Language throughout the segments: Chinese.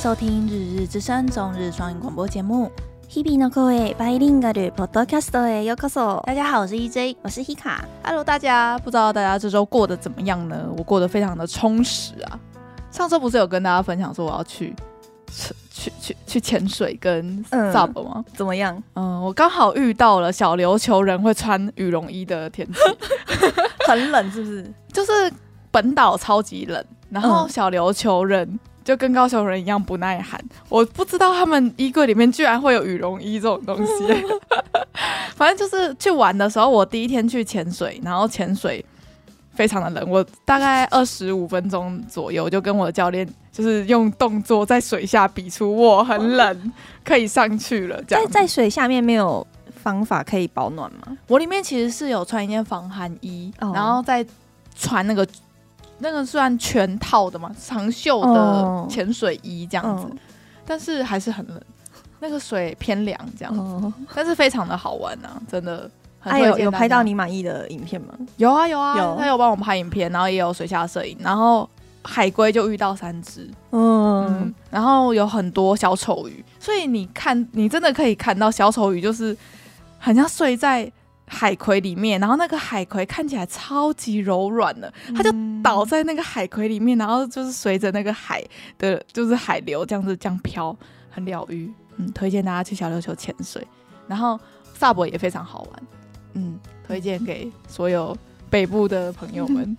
收听《日日之声》中日双语广播节目。日々の声バイリンガルポッドキャストへようこそ。大家好，我是 EJ，我是 Hika。Hello，大家，不知道大家这周过得怎么样呢？我过得非常的充实啊。上周不是有跟大家分享说我要去去去去潜水跟 SUP 吗？嗯？怎么样？嗯，我刚好遇到了小琉球人会穿羽绒衣的天气，很冷是不是？就是本岛超级冷，然后小琉球人 就跟高雄人一样不耐寒。我不知道他们衣柜里面居然会有羽绒衣这种东西。反正就是去玩的时候，我第一天去潜水，然后潜水非常的冷，我大概二十五分钟左右就跟我的教练就是用动作在水下比出我很冷，可以上去了。这样在在水下面没有方法可以保暖吗？我里面其实是有穿一件防寒衣，然后再穿那个。那个算全套的嘛？长袖的潜水衣这样子，哦、但是还是很冷，那个水偏凉这样子，哦、但是非常的好玩啊，真的很。还、啊、有有拍到你满意的影片吗？有啊有啊，有他有帮我们拍影片，然后也有水下摄影，然后海龟就遇到三只，嗯，嗯，然后有很多小丑鱼，所以你看，你真的可以看到小丑鱼，就是好像睡在。海葵里面，然后那个海葵看起来超级柔软的，它就倒在那个海葵里面，然后就是随着那个海的，就是海流这样子这样飘，很疗愈。嗯，推荐大家去小琉球潜水，然后 SUP 也非常好玩。嗯，推荐给所有北部的朋友们。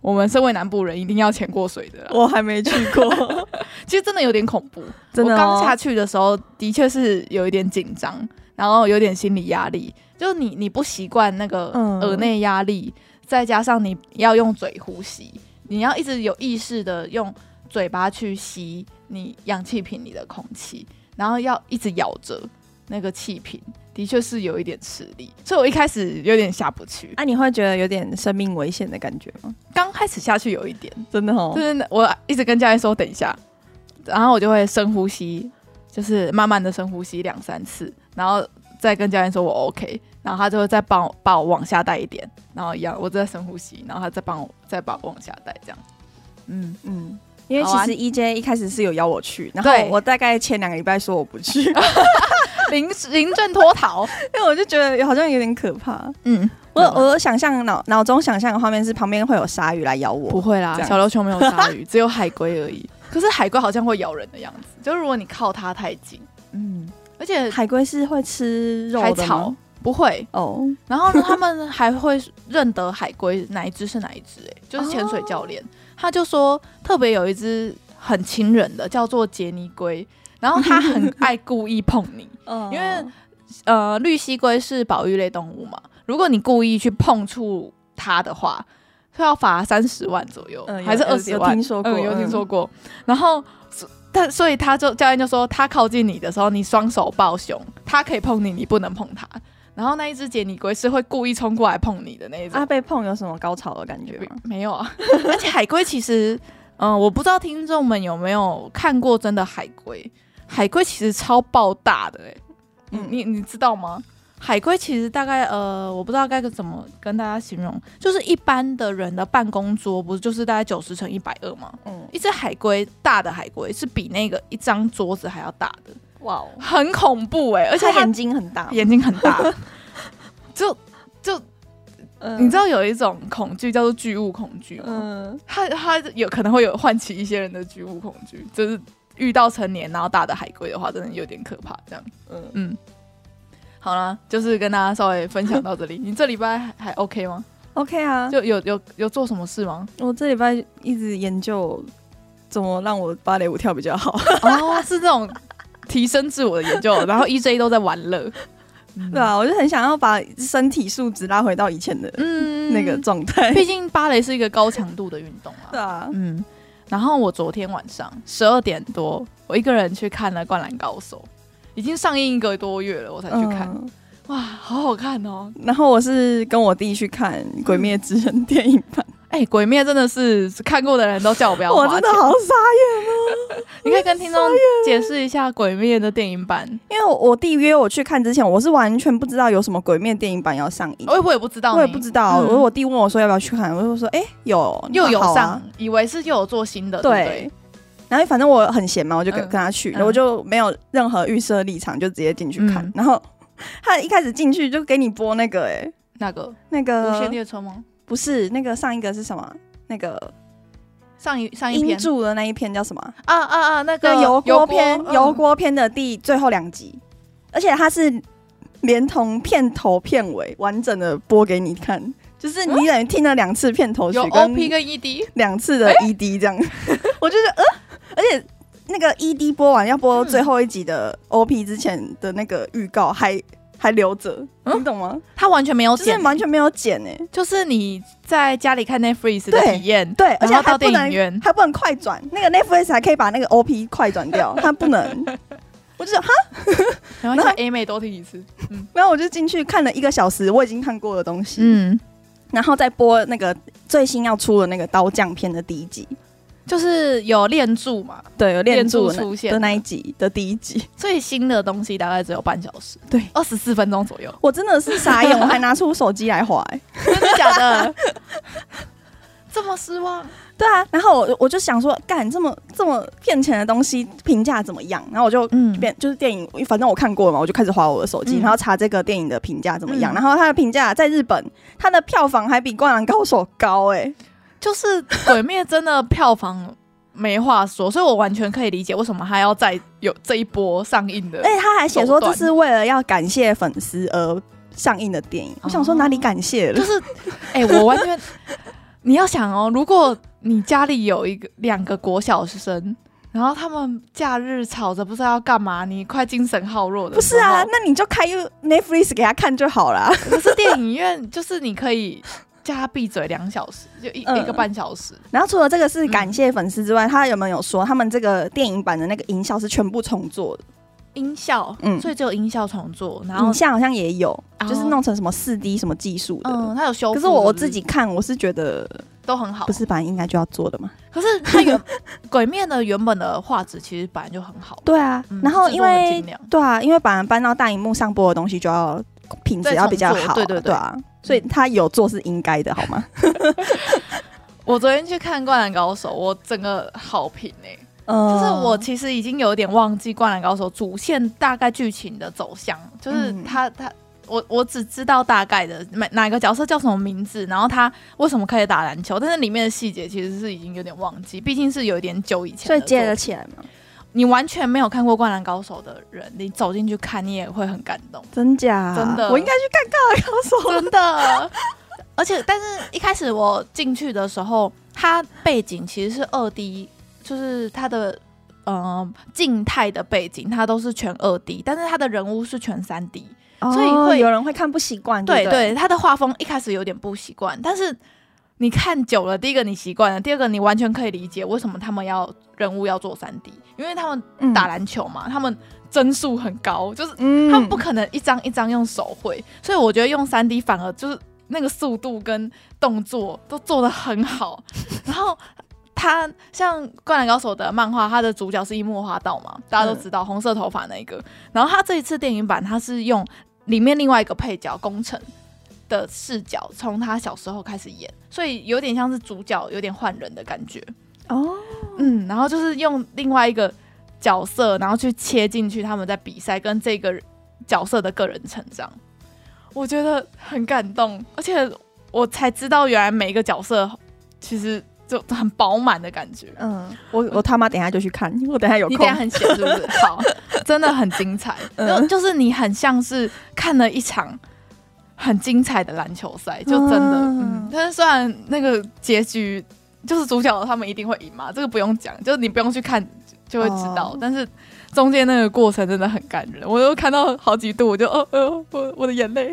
我们身为南部人，一定要潜过水的。我还没去过，其实真的有点恐怖。真的，我刚下去的时候，的确是有一点紧张，然后有点心理压力。就是你你不习惯那个耳内压力，嗯，再加上你要用嘴呼吸，你要一直有意识的用嘴巴去吸你氧气瓶里的空气，然后要一直咬着那个气瓶，的确是有一点吃力，所以我一开始有点下不去。啊，你会觉得有点生命危险的感觉吗？刚开始下去有一点，真的哦，就是我一直跟教练说等一下，然后我就会深呼吸，就是慢慢的深呼吸两三次，然后。再跟教练说我 OK，然后他就会再帮我把我往下带一点，然后一样，我再深呼吸，然后他再帮我再把我往下带，这样。嗯嗯，因为其实 EJ 一开始是有邀我去，然后我大概前两个礼拜说我不去，临临阵脱逃，因为我就觉得好像有点可怕。嗯，我我想象脑脑中想象的画面是旁边会有鲨鱼来咬我，不会啦，小琉球没有鲨鱼，只有海龟而已。可是海龟好像会咬人的样子，就如果你靠它太近，嗯。而且海龟是会吃肉的吗？海草不会哦。Oh. 然后呢，他们还会认得海龟哪一只是哪一只？哎，就是潜水教练，oh. 他就说特别有一只很亲人的，叫做杰尼龟。然后他很爱故意碰你，oh. 因为呃，绿蜥龟是保育类动物嘛。如果你故意去碰触它的话，是要罚三十万左右，嗯、还是二十万？有听说过，嗯、有听说过。然后。但所以他就教练就说，他靠近你的时候，你双手抱胸，他可以碰你，你不能碰他。然后那一只杰尼龟是会故意冲过来碰你的那一种。啊，被碰有什么高潮的感觉吗？没有啊。而且海龟其实，嗯、呃，我不知道听众们有没有看过真的海龟。海龟其实超爆大的、欸，哎，嗯，你你知道吗？海龟其实大概呃，我不知道该怎么跟大家形容，就是一般的人的办公桌不是就是大概九十乘一百二吗？嗯，一只海龟大的海龟是比那个一张桌子还要大的，哇、哦，很恐怖哎、欸，而且眼睛很大，眼睛很大，就就、呃、你知道有一种恐惧叫做巨物恐惧吗？嗯，它它有可能会有唤起一些人的巨物恐惧，就是遇到成年然后大的海龟的话，真的有点可怕，这样，嗯嗯。好了，就是跟大家稍微分享到这里。你这礼拜还 OK 吗？OK 啊，就有有有做什么事吗？我这礼拜一直研究怎么让我芭蕾舞跳比较好。哦，是这种提升自我的研究。然后 EJ 都在玩乐，对啊，我就很想要把身体素质拉回到以前的嗯那个状态。毕竟芭蕾是一个高强度的运动啊。对啊，嗯。然后我昨天晚上十二点多，我一个人去看了《灌篮高手》。已经上映一个多月了，我才去看，嗯、哇，好好看哦！然后我是跟我弟去看《鬼灭之刃》电影版，哎、欸，《鬼灭》真的是看过的人都叫我不要 花钱，我真的好傻眼哦！你可以跟听众解释一下《鬼灭》的电影版，因为我弟约我去看之前，我是完全不知道有什么《鬼灭》电影版要上映，我我也不知道，我也不知道。我、嗯、我弟问我说要不要去看，我就说哎、欸，有，又有上，以为是又有做新的，对。对然后反正我很闲嘛，我就跟跟他去，嗯、我就没有任何预设立场，就直接进去看。嗯、然后他一开始进去就给你播那个、欸，哎，那个那个无限列车吗？不是，那个上一个是什么？那个上一上一篇住的那一篇叫什么？啊啊啊！那个油锅篇，油锅、嗯、篇的第最后两集，而且它是连同片头片尾完整的播给你看。就是你等于听了两次片头曲，跟 OP 跟 ED 两次的 ED 这样，欸、我就觉得呃，而且那个 ED 播完要播最后一集的 OP 之前的那个预告还还留着，嗯、你懂吗？他完全没有剪，完全没有剪诶、欸，就是你在家里看 Netflix 的体验，对，而且还不能电影院。还不能快转，那个 Netflix 还可以把那个 OP 快转掉，他不能。我就说哈，然后 A 妹多听一次，嗯，然后我就进去看了一个小时，我已经看过的东西，嗯。然后再播那个最新要出的那个刀匠片的第一集，就是有练柱嘛？对，有练柱出现的那一集的第一集。最新的东西大概只有半小时，对，二十四分钟左右。我真的是傻眼，我还拿出手机来划，欸，真的假的？这么失望？对啊，然后我我就想说，干这么这么骗钱的东西，评价怎么样？然后我就变、嗯、就是电影，反正我看过了嘛，我就开始划我的手机，嗯、然后查这个电影的评价怎么样。嗯、然后它的评价在日本，它的票房还比《灌篮高手》高哎、欸，就是《鬼灭》真的票房没话说，所以我完全可以理解为什么他要再有这一波上映的。哎，他还写说这是为了要感谢粉丝而上映的电影。哦、我想说哪里感谢了？就是哎，我完全你要想哦，如果。你家里有一个两个国小生，然后他们假日吵着不知道要干嘛，你快精神耗弱的。不是啊，那你就开 Netflix 给他看就好了。可是电影院就是你可以叫他闭嘴两小时，就一、嗯、一个半小时。然后除了这个是感谢粉丝之外，嗯、他有没有说他们这个电影版的那个音效是全部重做的？音效，嗯，所以只有音效重做，然后影像好像也有，就是弄成什么四 D 什么技术的。嗯，他有修复。可是我我自己看，我是觉得。都很好，不是本来应该就要做的吗？可是它原 鬼面的原本的画质其实本来就很好。对啊，然后因为对啊，因为把搬到大荧幕上播的东西就要品质要比较好，对对对啊，所以他有做是应该的，好吗？我昨天去看《灌篮高手》，我整个好评哎，就是我其实已经有点忘记《灌篮高手》主线大概剧情的走向，就是他他。我我只知道大概的哪哪个角色叫什么名字，然后他为什么可以打篮球，但是里面的细节其实是已经有点忘记，毕竟是有一点久以前。所以接得起来吗？你完全没有看过《灌篮高手》的人，你走进去看，你也会很感动。真假？真的，我应该去看《灌篮高手》。真的。而且，但是一开始我进去的时候，它背景其实是二 D，就是它的呃静态的背景，它都是全二 D，但是它的人物是全三 D。所以会有人会看不习惯，对对，他的画风一开始有点不习惯，但是你看久了，第一个你习惯了，第二个你完全可以理解为什么他们要人物要做三 D，因为他们打篮球嘛，他们帧数很高，就是他们不可能一张一张用手绘，所以我觉得用三 D 反而就是那个速度跟动作都做得很好。然后他像《灌篮高手》的漫画，他的主角是樱木花道嘛，大家都知道红色头发那一个，然后他这一次电影版他是用。里面另外一个配角宫城的视角，从他小时候开始演，所以有点像是主角有点换人的感觉哦。嗯，然后就是用另外一个角色，然后去切进去他们在比赛跟这个角色的个人成长，我觉得很感动，而且我才知道原来每一个角色其实就很饱满的感觉。嗯，我我他妈等下就去看，我等下有空，你等下很闲是不是？好。真的很精彩，就就是你很像是看了一场很精彩的篮球赛，就真的。嗯，但是虽然那个结局就是主角他们一定会赢嘛，这个不用讲，就是你不用去看就会知道。但是中间那个过程真的很感人，我都看到好几度，我就哦哦，我我的眼泪。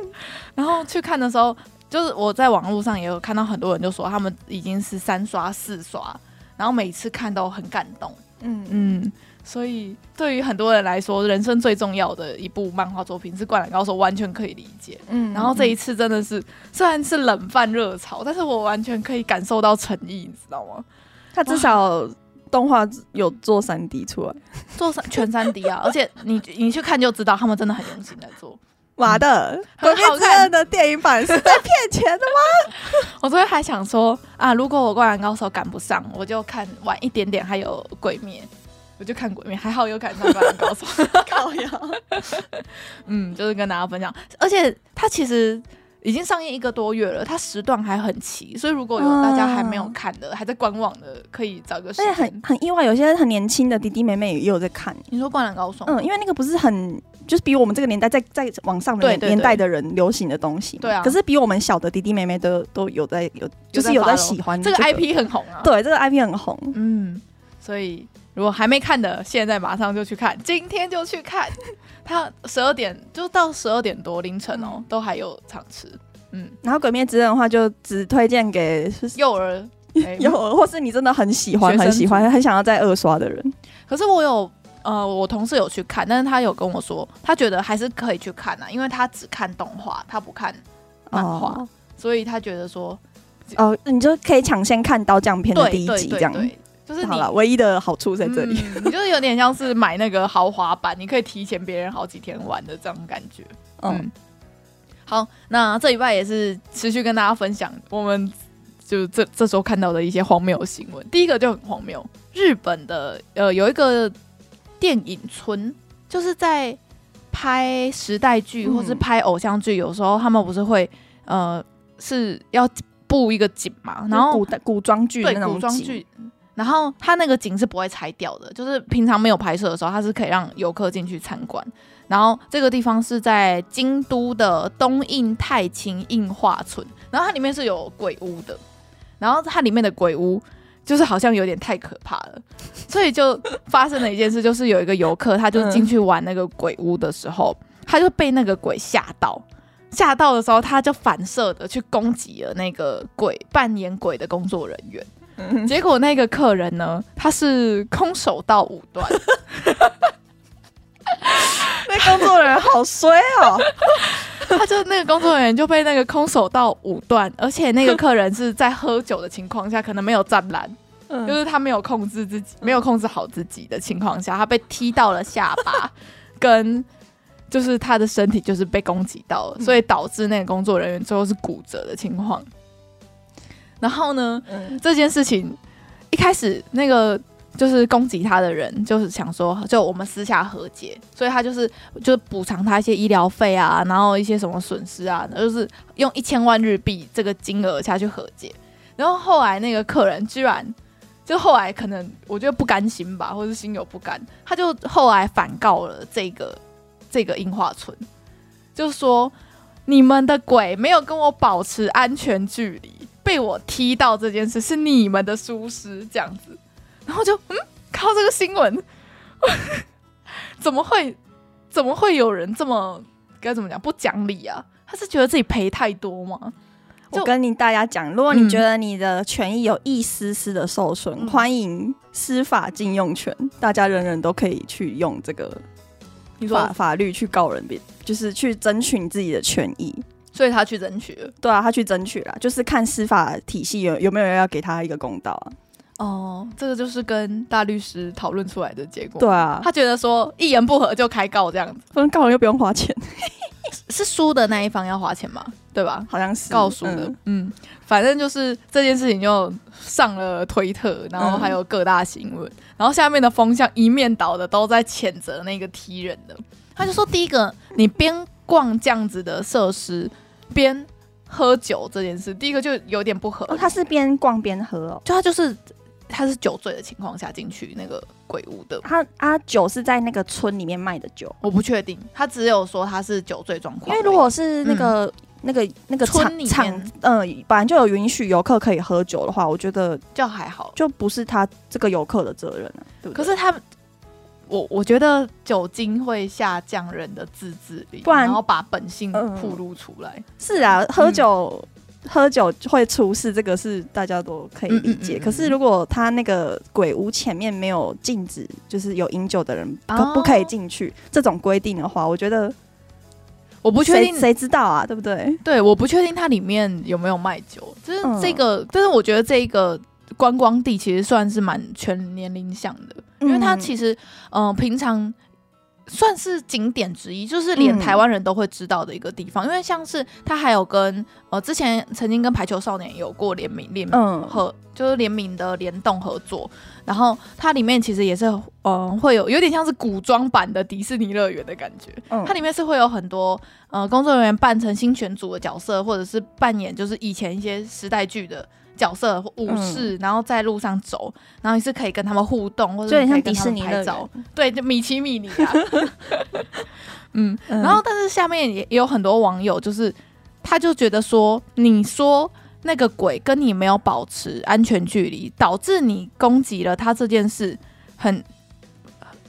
然后去看的时候，就是我在网络上也有看到很多人就说他们已经是三刷四刷，然后每次看都很感动。嗯嗯。所以，对于很多人来说，人生最重要的一部漫画作品是《灌篮高手》，完全可以理解。嗯，然后这一次真的是，虽然是冷饭热炒，但是我完全可以感受到诚意，你知道吗？他至少动画有做三 D 出来，做三全三 D 啊！而且你你去看就知道，他们真的很用心在做。妈的，鬼灭之刃的电影版是在骗钱的吗？我昨天还想说啊，如果我灌篮高手赶不上，我就看晚一点点，还有鬼灭，我就看鬼灭，还好有赶上灌篮高手。高呀，嗯，就是跟大家分享，而且它其实已经上映一个多月了，它时段还很齐，所以如果有大家还没有看的，嗯、还在观望的，可以找个时间。很很意外，有些很年轻的弟弟妹妹也有在看。你说灌篮高手？嗯，因为那个不是很。就是比我们这个年代在在网上的年代的人流行的东西，对啊。可是比我们小的弟弟妹妹都都有在有，就是有在喜欢这个 IP 很红啊。对，这个 IP 很红。嗯，所以如果还没看的，现在马上就去看，今天就去看。它十二点就到十二点多凌晨哦，都还有场次。嗯，然后《鬼灭之刃》的话，就只推荐给幼儿、幼儿，或是你真的很喜欢、很喜欢、很想要再二刷的人。可是我有。呃，我同事有去看，但是他有跟我说，他觉得还是可以去看啊，因为他只看动画，他不看漫画，哦、所以他觉得说，哦，你就可以抢先看刀匠片的第一集，这样，就是好了，唯一的好处在这里，嗯、你就是有点像是买那个豪华版，你可以提前别人好几天玩的这种感觉。嗯，嗯好，那这礼拜也是持续跟大家分享，我们就这这周看到的一些荒谬新闻。第一个就很荒谬，日本的呃有一个。电影村就是在拍时代剧或是拍偶像剧，有时候他们不是会呃是要布一个景嘛，然后古古装剧对古装剧，然后它那个景是不会拆掉的，就是平常没有拍摄的时候，它是可以让游客进去参观。然后这个地方是在京都的东映太清映画村，然后它里面是有鬼屋的，然后它里面的鬼屋。就是好像有点太可怕了，所以就发生了一件事，就是有一个游客，他就进去玩那个鬼屋的时候，他就被那个鬼吓到，吓到的时候，他就反射的去攻击了那个鬼扮演鬼的工作人员，结果那个客人呢，他是空手道五段，那工作人员好衰哦。他就那个工作人员就被那个空手道五段，而且那个客人是在喝酒的情况下，可能没有站栏，嗯、就是他没有控制自己，没有控制好自己的情况下，他被踢到了下巴，跟就是他的身体就是被攻击到了，所以导致那个工作人员最后是骨折的情况。然后呢，嗯、这件事情一开始那个。就是攻击他的人，就是想说，就我们私下和解，所以他就是就是补偿他一些医疗费啊，然后一些什么损失啊，就是用一千万日币这个金额下去和解。然后后来那个客人居然，就后来可能我觉得不甘心吧，或是心有不甘，他就后来反告了这个这个樱花村，就说你们的鬼没有跟我保持安全距离，被我踢到这件事是你们的疏失，这样子。然后就嗯，靠这个新闻，怎么会怎么会有人这么该怎么讲不讲理啊？他是觉得自己赔太多吗？我跟你大家讲，如果你觉得你的权益有一丝丝的受损，嗯、欢迎司法禁用权，大家人人都可以去用这个法法律去告人，别就是去争取你自己的权益。所以他去争取了，对啊，他去争取了，就是看司法体系有有没有人要给他一个公道啊。哦，这个就是跟大律师讨论出来的结果。对啊，他觉得说一言不合就开告这样子，反正告人又不用花钱，是输的那一方要花钱吗？对吧？好像是告输的。嗯，嗯，反正就是这件事情就上了推特，然后还有各大新闻，嗯、然后下面的风向一面倒的都在谴责那个踢人的。他就说，第一个，你边逛这样子的设施边喝酒这件事，第一个就有点不合。哦，他是边逛边喝哦，就他就是。他是酒醉的情况下进去那个鬼屋的。他啊，酒是在那个村里面卖的酒，我不确定。他只有说他是酒醉状况。因为如果是那个、嗯、那个那个村里面，嗯、呃，本来就有允许游客可以喝酒的话，我觉得就还好，就不是他这个游客的责任啊。对不对？可是他，我我觉得酒精会下降人的自制力，不然然后把本性暴露出来。嗯、是啊，喝酒。嗯喝酒会出事，这个是大家都可以理解。可是如果他那个鬼屋前面没有禁止，就是有饮酒的人不不可以进去这种规定的话，我觉得我不确定谁知道啊，对不对？对，我不确定它里面有没有卖酒。就是这个，嗯、但是我觉得这个观光地其实算是蛮全年龄向的，因为它其实嗯、呃，平常算是景点之一，就是连台湾人都会知道的一个地方。嗯、因为像是它还有跟呃之前曾经跟排球少年有过联名联名合，嗯、就是联名的联动合作。然后它里面其实也是嗯、呃、会有有点像是古装版的迪士尼乐园的感觉。嗯、它里面是会有很多呃工作人员扮成新选组的角色，或者是扮演就是以前一些时代剧的。角色武士，嗯、然后在路上走，然后你是可以跟他们互动，或者可以跟他们拍照。对，就米奇米妮啊。嗯，嗯然后但是下面也也有很多网友，就是他就觉得说，你说那个鬼跟你没有保持安全距离，导致你攻击了他这件事，很。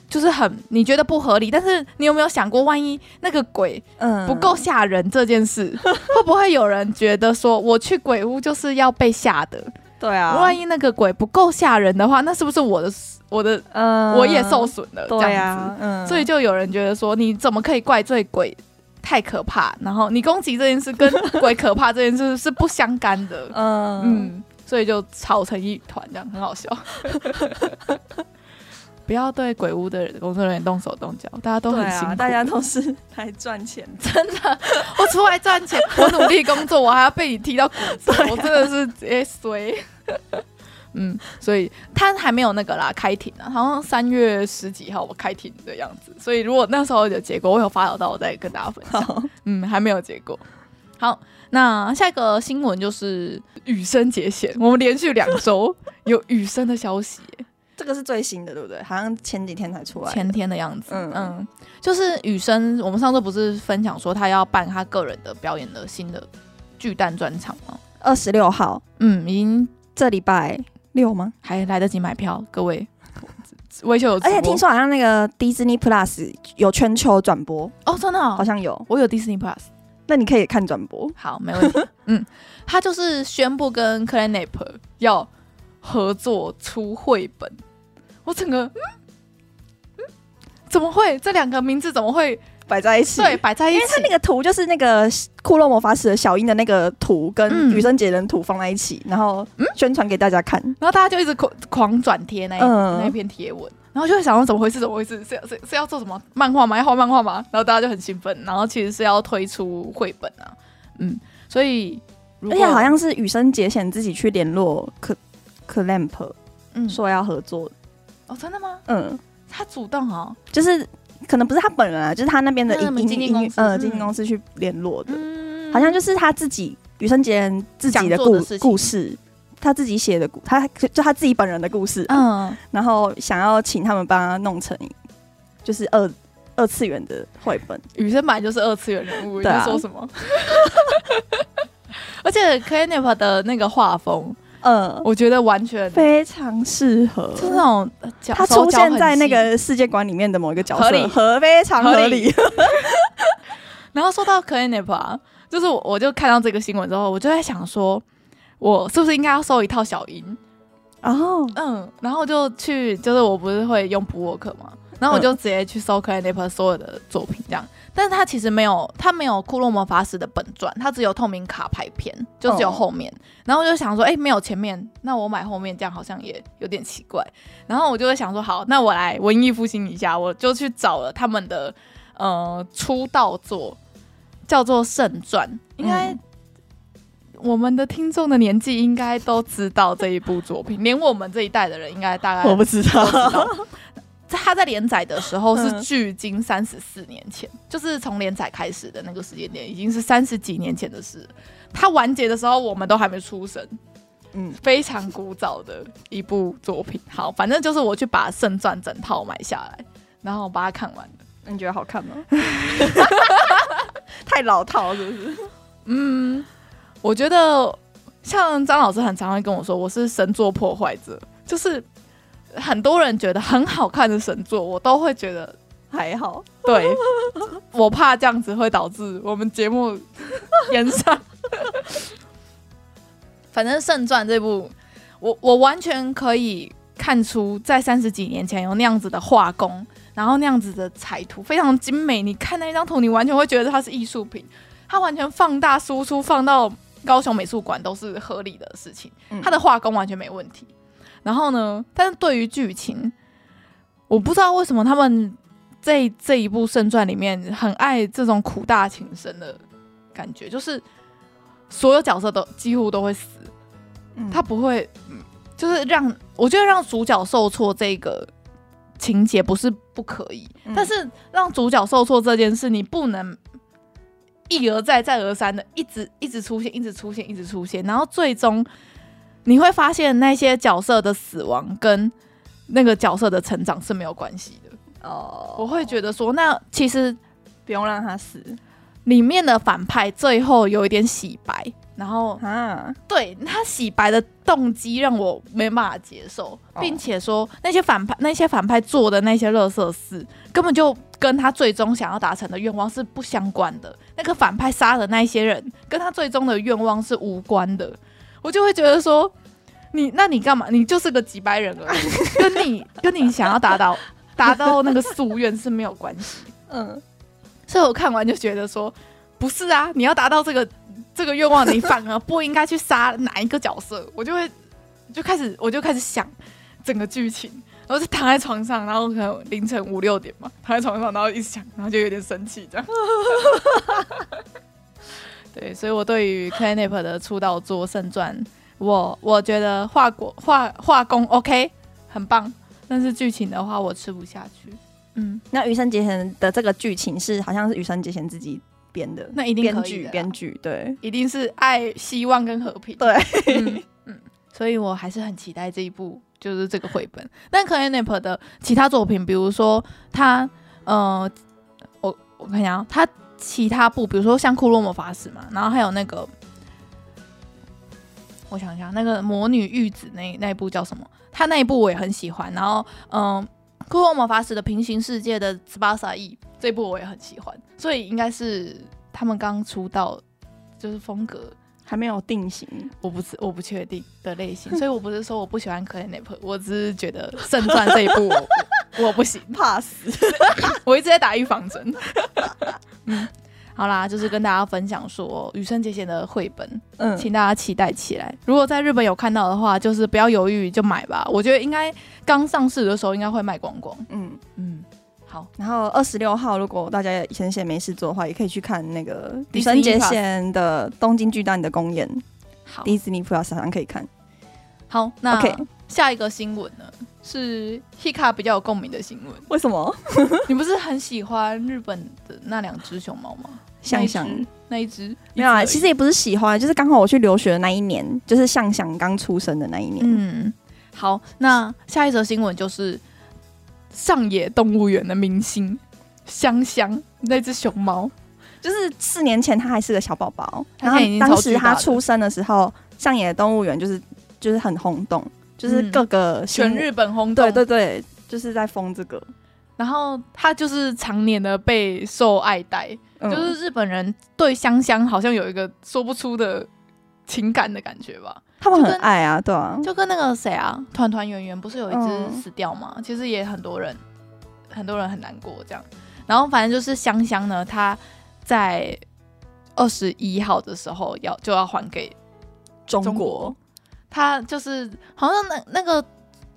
就是很你觉得不合理，但是你有没有想过，万一那个鬼嗯不够吓人这件事，嗯、会不会有人觉得说我去鬼屋就是要被吓的？对啊，万一那个鬼不够吓人的话，那是不是我的我的嗯我也受损了？对啊，嗯，所以就有人觉得说，你怎么可以怪罪鬼太可怕？然后你攻击这件事跟鬼可怕这件事是不相干的，嗯嗯，所以就吵成一团，这样很好笑。不要对鬼屋的工作人员动手动脚，大家都很辛苦，啊、大家都是来赚钱，真的。我出来赚钱，我努力工作，我还要被你踢到骨折，啊、我真的是直接衰。嗯，所以他还没有那个啦，开庭啊，好像三月十几号我开庭的样子。所以如果那时候有结果，我有发表到，我再跟大家分享。嗯，还没有结果。好，那下一个新闻就是雨生结弦，我们连续两周有雨生的消息。这个是最新的，对不对？好像前几天才出来，前天的样子。嗯嗯，就是雨生，我们上次不是分享说他要办他个人的表演的新的巨蛋专场吗？二十六号，嗯，已经这礼拜六吗？还来得及买票，各位。微秀有，而且听说好像那个 Disney Plus 有全球转播哦，真的、哦，好像有。我有 Disney Plus，那你可以看转播。好，没问题。嗯，他就是宣布跟 Clannad 要合作出绘本。我整个，嗯嗯，怎么会这两个名字怎么会摆在一起？对，摆在一起，因为他那个图就是那个《库洛魔法使》的小樱的那个图，跟羽生结弦图放在一起，然后宣传给大家看，然后大家就一直狂狂转贴那一、嗯、那一篇贴文，然后就会想说怎么回事？怎么回事？是要是是要做什么漫画吗？要画漫画吗？然后大家就很兴奋，然后其实是要推出绘本啊，嗯，所以而且好像是羽生结弦自己去联络克克兰普，嗯，说要合作。哦，真的吗？嗯，他主动哦，就是可能不是他本人啊，就是他那边的音音经纪公司，呃，经纪公司去联络的，嗯、好像就是他自己羽生结弦自己的故的故事，他自己写的故，他就他自己本人的故事，嗯，然后想要请他们帮他弄成就是二二次元的绘本，雨生本来就是二次元人物，你在说什么？而且 Clannad 的那个画风。嗯，我觉得完全非常适合，就那种他出现在那个世界观里面的某一个角色，合理，合非常合理。然后说到 Clannad，就是我我就看到这个新闻之后，我就在想说，我是不是应该要收一套小樱？哦，嗯，然后就去，就是我不是会用 BookWalker 吗？然后我就直接去搜 Clannad 所有的作品，这样。但是他其实没有，他没有《库洛魔法使》的本传，他只有透明卡牌片，就只有后面。Oh. 然后我就想说，哎、欸，没有前面，那我买后面，这样好像也有点奇怪。然后我就会想说，好，那我来文艺复兴一下，我就去找了他们的呃出道作，叫做《圣传》。应该、嗯、我们的听众的年纪应该都知道这一部作品，连我们这一代的人应该大概我不知道。他在连载的时候是距今三十四年前，嗯、就是从连载开始的那个时间点，已经是三十几年前的事。他完结的时候，我们都还没出生，嗯，非常古早的一部作品。好，反正就是我去把《圣传》整套买下来，然后我把它看完了。你觉得好看吗？太老套是不是？嗯，我觉得像张老师很常会跟我说，我是神作破坏者，就是。很多人觉得很好看的神作，我都会觉得还好。对，我怕这样子会导致我们节目延上。反正《圣传》这部，我我完全可以看出，在三十几年前有那样子的画工，然后那样子的彩图非常精美。你看那张图，你完全会觉得它是艺术品，它完全放大输出放到高雄美术馆都是合理的事情。它的画工完全没问题。然后呢？但是对于剧情，我不知道为什么他们这这一部圣传里面很爱这种苦大情深的感觉，就是所有角色都几乎都会死，嗯、他不会，就是让我觉得让主角受挫这个情节不是不可以，嗯、但是让主角受挫这件事，你不能一而再再而三的一直一直出现，一直出现，一直出现，然后最终你会发现那些角色的死亡跟那个角色的成长是没有关系的。哦，oh, 我会觉得说，那其实不用让他死。里面的反派最后有一点洗白，然后啊，对他洗白的动机让我没办法接受，并且说那些反派那些反派做的那些乐色事，根本就跟他最终想要达成的愿望是不相关的。那个反派杀的那些人，跟他最终的愿望是无关的。我就会觉得说，你那你干嘛？你就是个几百人而已，跟你跟你想要达到。达到那个夙愿是没有关系，嗯，所以我看完就觉得说，不是啊，你要达到这个这个愿望，你反而不应该去杀哪一个角色。我就会就开始我就开始想整个剧情，然后就躺在床上，然后可能凌晨五六点嘛，躺在床上，然后一直想，然后就有点生气这样。对，所以我对于 Clannad 的出道作《圣传》，我我觉得画国画画工 OK，很棒。但是剧情的话，我吃不下去。嗯，那羽生结弦的这个剧情是好像是羽生结弦自己编的，那一定编剧编剧对，一定是爱、希望跟和平。对，嗯，嗯，所以我还是很期待这一部就是这个绘本。但 Clannad 的其他作品，比如说他，呃，我我看一下，他其他部，比如说像《库洛魔法使》嘛，然后还有那个，我想一下，那个魔女玉子那那一部叫什么？他那一部我也很喜欢，然后嗯，《库洛魔法使》的平行世界的十八萨亿这一部我也很喜欢，所以应该是他们刚出道，就是风格还没有定型，我不是我不确定的类型，所以我不是说我不喜欢 Clannad，我只是觉得圣传这一部我，我不行，怕死，我一直在打预防针。嗯。好啦，就是跟大家分享说羽生结弦的绘本，嗯，请大家期待起来。如果在日本有看到的话，就是不要犹豫就买吧。我觉得应该刚上市的时候应该会卖光光。嗯嗯，好。然后二十六号，如果大家闲闲没事做的话，也可以去看那个羽生结弦的东京巨蛋的公演。好，Disney Plus 上可以看。好，那 Okay 下一个新闻呢是 Hika 比较有共鸣的新闻。为什么？你不是很喜欢日本的那两只熊猫吗？向翔那一只没有啊，其实也不是喜欢，就是刚好我去留学的那一年，就是向翔刚出生的那一年。嗯，好，那下一则新闻就是上野动物园的明星香香那只熊猫，就是四年前它还是个小宝宝，然后当时它出生的时候，上野动物园就是就是很轰动，就是各个全日本轰动，对对对，就是在封这个，然后他就是常年的备受爱戴。就是日本人对香香好像有一个说不出的情感的感觉吧，他们很爱啊，对啊，就跟那个谁啊，团团圆圆不是有一只死掉吗？嗯、其实也很多人，很多人很难过这样。然后反正就是香香呢，他在二十一号的时候要就要还给中国，中国他就是好像那那个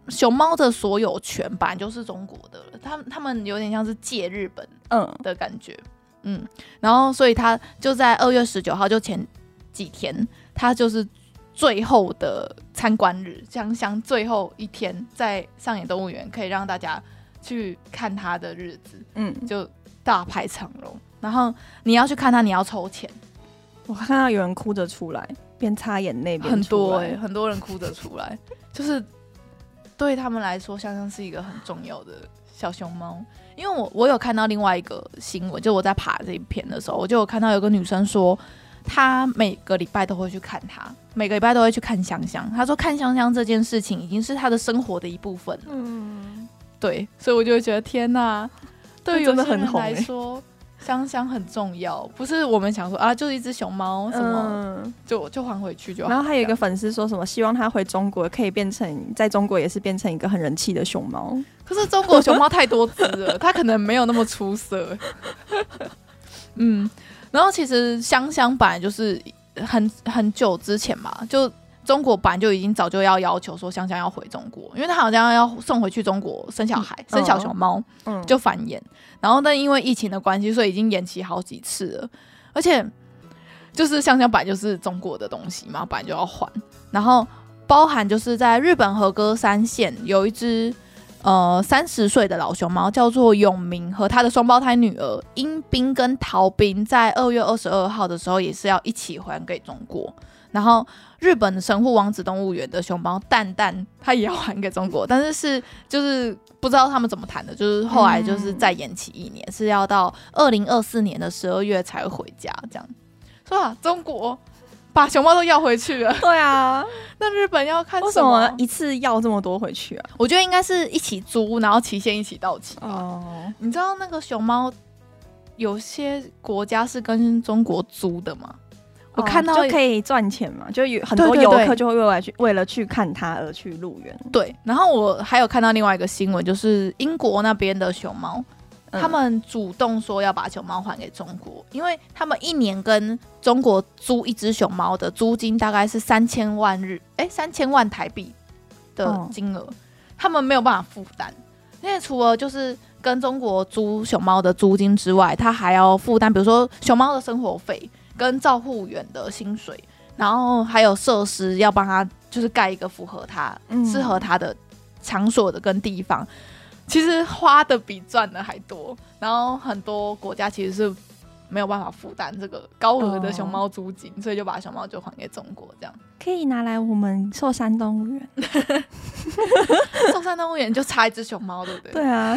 熊猫的所有权本来就是中国的了，他他们有点像是借日本嗯的感觉。嗯嗯，然后所以他就在二月十九号，就前几天，他就是最后的参观日，香香最后一天在上野动物园可以让大家去看他的日子，嗯，就大排长龙。然后你要去看他，你要抽钱。我看到有人哭着出来，边擦眼泪边很多哎、欸，很多人哭着出来，就是对他们来说，香香是一个很重要的小熊猫。因为我我有看到另外一个新闻，就我在爬这一篇的时候，我就有看到有个女生说，她每个礼拜都会去看她，每个礼拜都会去看香香。她说看香香这件事情已经是她的生活的一部分了。嗯，对，所以我就会觉得天哪，对于有的人来说。香香很重要，不是我们想说啊，就是一只熊猫什么，嗯、就就还回去就好。然后还有一个粉丝说什么，希望他回中国可以变成在中国也是变成一个很人气的熊猫。可是中国熊猫太多只了，它可能没有那么出色。嗯，然后其实香香本来就是很很久之前嘛，就中国版就已经早就要要求说香香要回中国，因为他好像要送回去中国生小孩，嗯、生小熊猫，嗯，就繁衍。然后但因为疫情的关系，所以已经延期好几次了。而且就是香香版就是中国的东西嘛，版就要还。然后包含就是在日本和歌山县有一只呃三十岁的老熊猫，叫做永明，和他的双胞胎女儿英兵跟逃兵，在二月二十二号的时候也是要一起还给中国。然后日本神户王子动物园的熊猫蛋蛋，它也要还给中国，但是是就是不知道他们怎么谈的，就是后来就是再延期一年，嗯、是要到二零二四年的十二月才会回家，这样。说啊，中国把熊猫都要回去了。对啊，那日本要看什？为什么一次要这么多回去啊？我觉得应该是一起租，然后期限一起到期。哦，你知道那个熊猫有些国家是跟中国租的吗？我看到就可以赚钱嘛，就有很多游客就会为了去为了去看它而去入园。对，然后我还有看到另外一个新闻，就是英国那边的熊猫，嗯、他们主动说要把熊猫还给中国，因为他们一年跟中国租一只熊猫的租金大概是三千万日，哎，三千万台币的金额，哦、他们没有办法负担，因为除了就是跟中国租熊猫的租金之外，他还要负担，比如说熊猫的生活费。跟照护员的薪水，然后还有设施要帮他，就是盖一个符合他、嗯、适合他的场所的跟地方，其实花的比赚的还多。然后很多国家其实是没有办法负担这个高额的熊猫租金，哦、所以就把熊猫就还给中国，这样可以拿来我们寿山动物园。寿山动物园就差一只熊猫，对不对？对啊。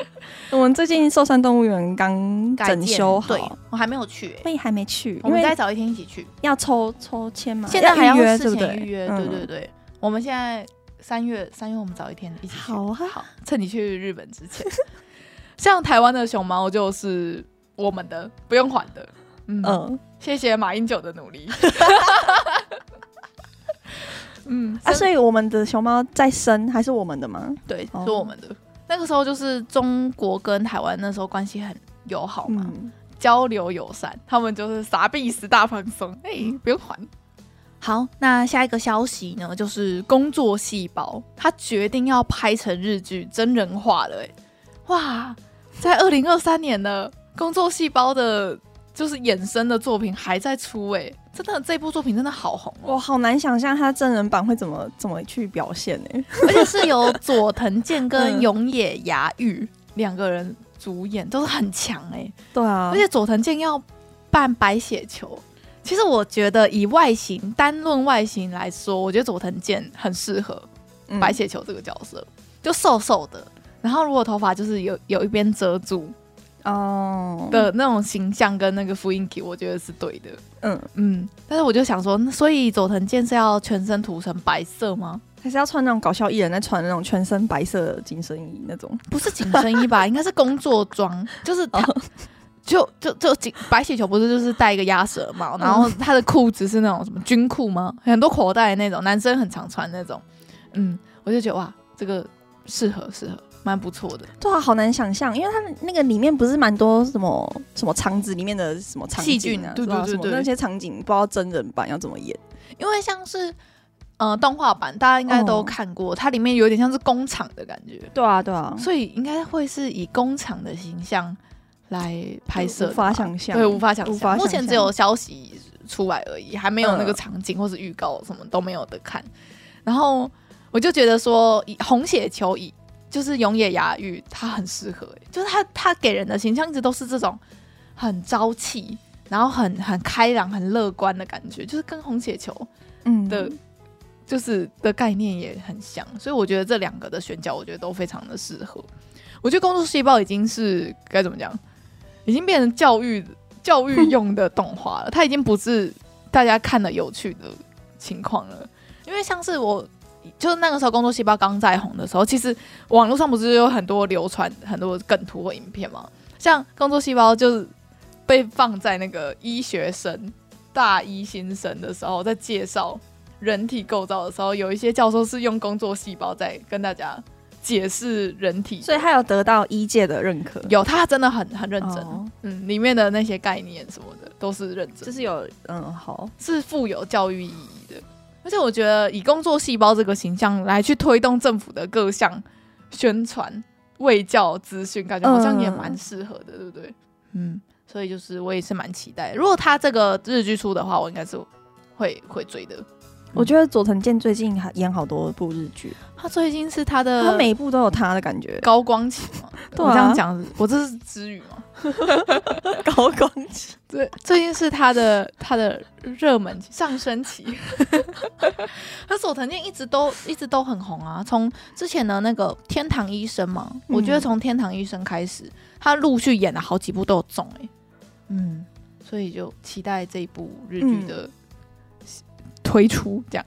我们最近寿山动物园刚整修好，对，我还没有去、欸，我也还没去，我们再找一天一起去。要抽抽签吗？现在还要事前预约，对对对，我们现在三月三月，我们找一天一起去。好啊，好，趁你去日本之前。像台湾的熊猫就是我们的，不用还的。嗯，嗯谢谢马英九的努力。嗯，啊，所以我们的熊猫再生还是我们的吗？对，是我们的。那个时候就是中国跟台湾那时候关系很友好嘛，嗯、交流友善，他们就是傻逼死大放松，哎、欸，不用还。好，那下一个消息呢，就是工作细胞，他决定要拍成日剧真人化了，哎，哇，在二零二三年的工作细胞的，就是衍生的作品还在出，哎。真的，这部作品真的好红，我好难想象他真人版会怎么怎么去表现呢？而且是由佐藤健跟 永野芽郁两个人主演，都是很强哎。对啊，而且佐藤健要扮白血球，其实我觉得以外形单论外形来说，我觉得佐藤健很适合白血球这个角色，嗯、就瘦瘦的，然后如果头发就是有有一边遮住。哦的那种形象跟那个雰囲気，我觉得是对的。嗯嗯，但是我就想说，所以佐藤健是要全身涂成白色吗？还是要穿那种搞笑艺人在穿那种全身白色的紧身衣那种？不是紧身衣吧？应该是工作装，就是他就就就紧白血球不是就是戴一个鸭舌帽，然后他的裤子是那种什么军裤吗？很多口袋的那种，男生很常穿那种。嗯，我就觉得哇，这个适合适合。蛮不错的，对啊，好难想象，因为它那个里面不是蛮多什么什么场子里面的什么场景啊，对对对对，那些场景不知道真人版要怎么演，因为像是呃动画版，大家应该都看过，哦、它里面有点像是工厂的感觉，对啊对啊，所以应该会是以工厂的形象来拍摄，无法想象，对，无法想象，目前只有消息出来而已，还没有那个场景或是预告，什么都没有的看。嗯、然后我就觉得说，以红血球以就是永野芽郁，他很适合、欸，就是他他给人的形象一直都是这种很朝气，然后很很开朗、很乐观的感觉，就是跟红血球嗯。的，嗯、就是的概念也很像，所以我觉得这两个的选角，我觉得都非常的适合。我觉得工作细胞已经是该怎么讲，已经变成教育教育 用的动画了，它已经不是大家看的有趣的情况了，因为像是我。就是那个时候，工作细胞刚在红的时候，其实网络上不是有很多流传很多梗图或影片吗？像工作细胞就是被放在那个医学生大一新生的时候，在介绍人体构造的时候，有一些教授是用工作细胞在跟大家解释人体，所以他有得到医界的认可。有，他真的很很认真，哦、嗯，里面的那些概念什么的都是认真，就是有嗯好，是富有教育意义的。而且我觉得以工作细胞这个形象来去推动政府的各项宣传、卫教资讯，感觉好像也蛮适合的，对不对？嗯，所以就是我也是蛮期待。如果他这个日剧出的话，我应该是会会追的。我觉得佐藤健最近还演好多部日剧，他最近是他的，他每一部都有他的感觉，高光期嘛。对啊，我这样讲，我这是支语吗？高光期，对，最近是他的他的热门上升期。他佐藤健一直都一直都很红啊，从之前的那个天堂医生嘛，嗯、我觉得从天堂医生开始，他陆续演了好几部都有中哎、欸，嗯，所以就期待这一部日剧的。嗯推出这样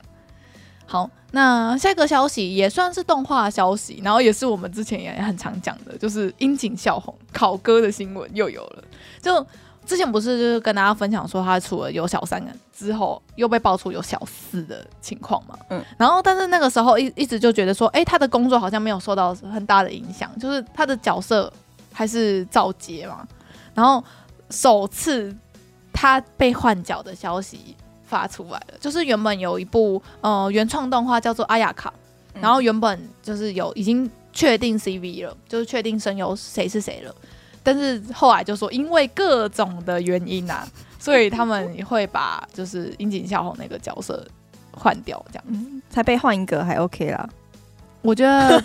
好，那下一个消息也算是动画消息，然后也是我们之前也很常讲的，就是樱井孝宏考歌的新闻又有了。就之前不是就是跟大家分享说他除了有小三个之后，又被爆出有小四的情况嘛？嗯，然后但是那个时候一一直就觉得说，哎、欸，他的工作好像没有受到很大的影响，就是他的角色还是照接嘛。然后首次他被换角的消息。发出来了，就是原本有一部呃原创动画叫做《阿雅卡》，然后原本就是有已经确定 CV 了，就是确定声优谁是谁了，但是后来就说因为各种的原因啊，所以他们会把就是樱井孝宏那个角色换掉，这样、嗯、才被换一个还 OK 啦。我觉得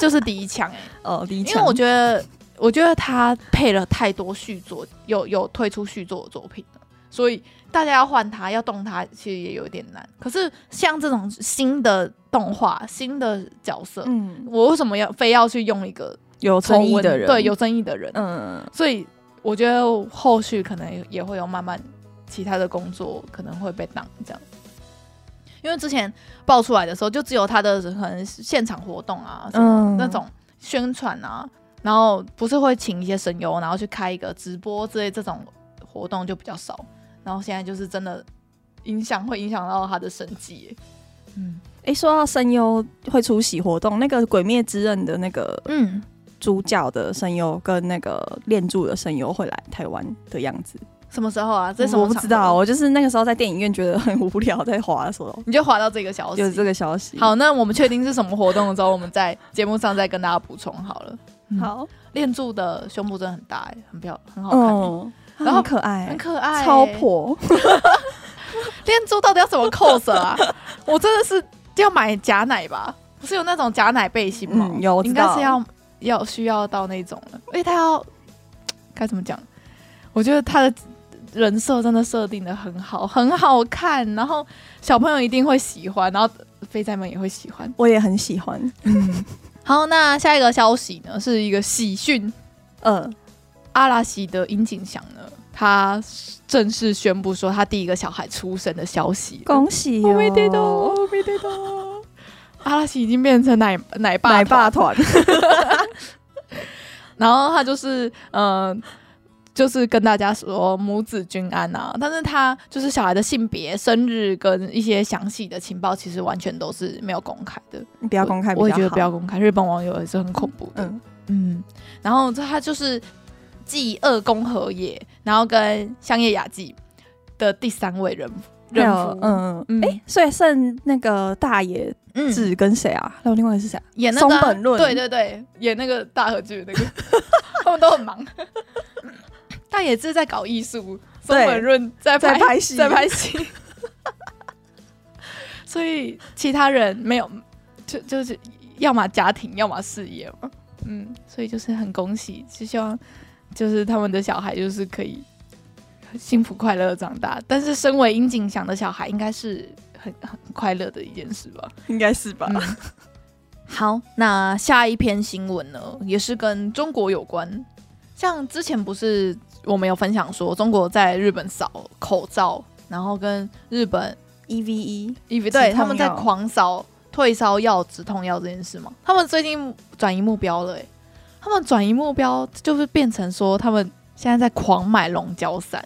就是第一枪哎、欸，哦第一枪，因为我觉得我觉得他配了太多续作，有有推出续作的作品了，所以。大家要换他，要动他，其实也有点难。可是像这种新的动画、新的角色，嗯，我为什么要非要去用一个有争议的人？对，有争议的人，嗯，所以我觉得后续可能也会有慢慢其他的工作可能会被挡这样。因为之前爆出来的时候，就只有他的可能现场活动啊，什么那种宣传啊，然后不是会请一些声优，然后去开一个直播之类这种活动就比较少。然后现在就是真的影响，会影响到他的生计。嗯，哎，说到声优会出席活动，那个《鬼灭之刃》的那个嗯主角的声优跟那个练柱的声优会来台湾的样子，什么时候啊？这是什么？我不知道，我就是那个时候在电影院觉得很无聊，在滑的时候，你就滑到这个消息，就是这个消息。好，那我们确定是什么活动的时候，我们在节目上再跟大家补充好了。嗯、好，练柱的胸部真的很大，哎，很漂亮，很好看。嗯然后可爱，很可爱，超婆。练珠到底要怎么 cos 啊？我真的是要买假奶吧？不是有那种假奶背心吗？嗯、有，应该是要要需要到那种了。而且他要 该怎么讲？我觉得他的人设真的设定的很好，很好看。然后小朋友一定会喜欢，然后飞仔们也会喜欢。我也很喜欢。嗯，好，那下一个消息呢？是一个喜讯。嗯。阿拉西的樱井翔呢，他正式宣布说他第一个小孩出生的消息，恭喜哦！没得到，没得到。阿拉西已经变成奶奶爸奶爸团，然后他就是嗯、呃，就是跟大家说母子均安啊，但是他就是小孩的性别、生日跟一些详细的情报，其实完全都是没有公开的。你不要公开，我也觉得不要公开。日本网友也是很恐怖的，嗯嗯。然后他就是。继二宫和也，然后跟香叶雅纪的第三位人人夫，嗯嗯，哎、欸，所以剩那个大野智跟谁啊？还有另外是谁？演那个松本论，对对对，演那个大和剧的那个，他们都很忙。大野智在搞艺术，松本润在拍戏，在拍戏。所以其他人没有，就就是要么家庭，要么事业嘛。嗯，所以就是很恭喜，就希望。就是他们的小孩，就是可以幸福快乐长大。但是，身为樱井翔的小孩，应该是很很快乐的一件事吧？应该是吧、嗯。好，那下一篇新闻呢，也是跟中国有关。像之前不是我们有分享说，中国在日本扫口罩，然后跟日本 EVE EVE 对他们在狂扫退烧药、止痛药这件事吗？他们最近转移目标了、欸，哎。他们转移目标，就是变成说，他们现在在狂买龙角散，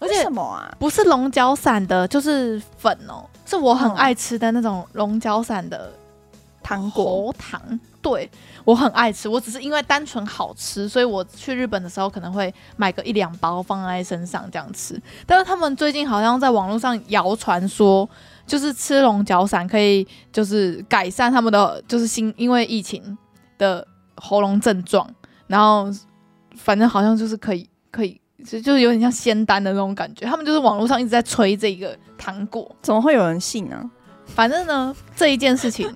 而且什么啊？不是龙角散的，就是粉哦，是我很爱吃的那种龙角散的糖果糖。对，我很爱吃，我只是因为单纯好吃，所以我去日本的时候可能会买个一两包放在身上这样吃。但是他们最近好像在网络上谣传说，就是吃龙角散可以就是改善他们的就是心因为疫情的喉咙症状，然后反正好像就是可以可以就就是有点像仙丹的那种感觉。他们就是网络上一直在吹这个糖果，怎么会有人信呢？反正呢，这一件事情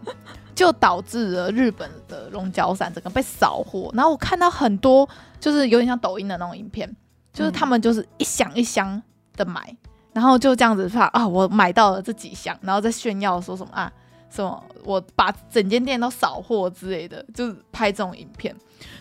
就导致了日本的龙角散整个被扫货。然后我看到很多就是有点像抖音的那种影片，就是他们就是一箱一箱的买，然后就这样子发啊，我买到了这几箱，然后再炫耀说什么啊，什么我把整间店都扫货之类的，就是拍这种影片。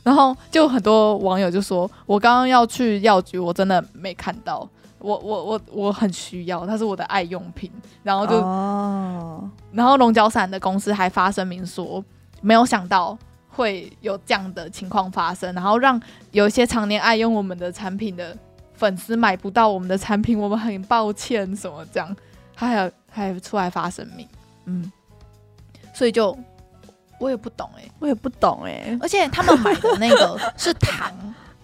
然后就很多网友就说，我刚刚要去药局，我真的没看到。我我我我很需要，它是我的爱用品，然后就，oh. 然后龙角散的公司还发声明说，没有想到会有这样的情况发生，然后让有一些常年爱用我们的产品的粉丝买不到我们的产品，我们很抱歉，什么这样，他还还出来发声明，嗯，所以就我也不懂哎、欸，我也不懂哎、欸，而且他们买的那个 是糖。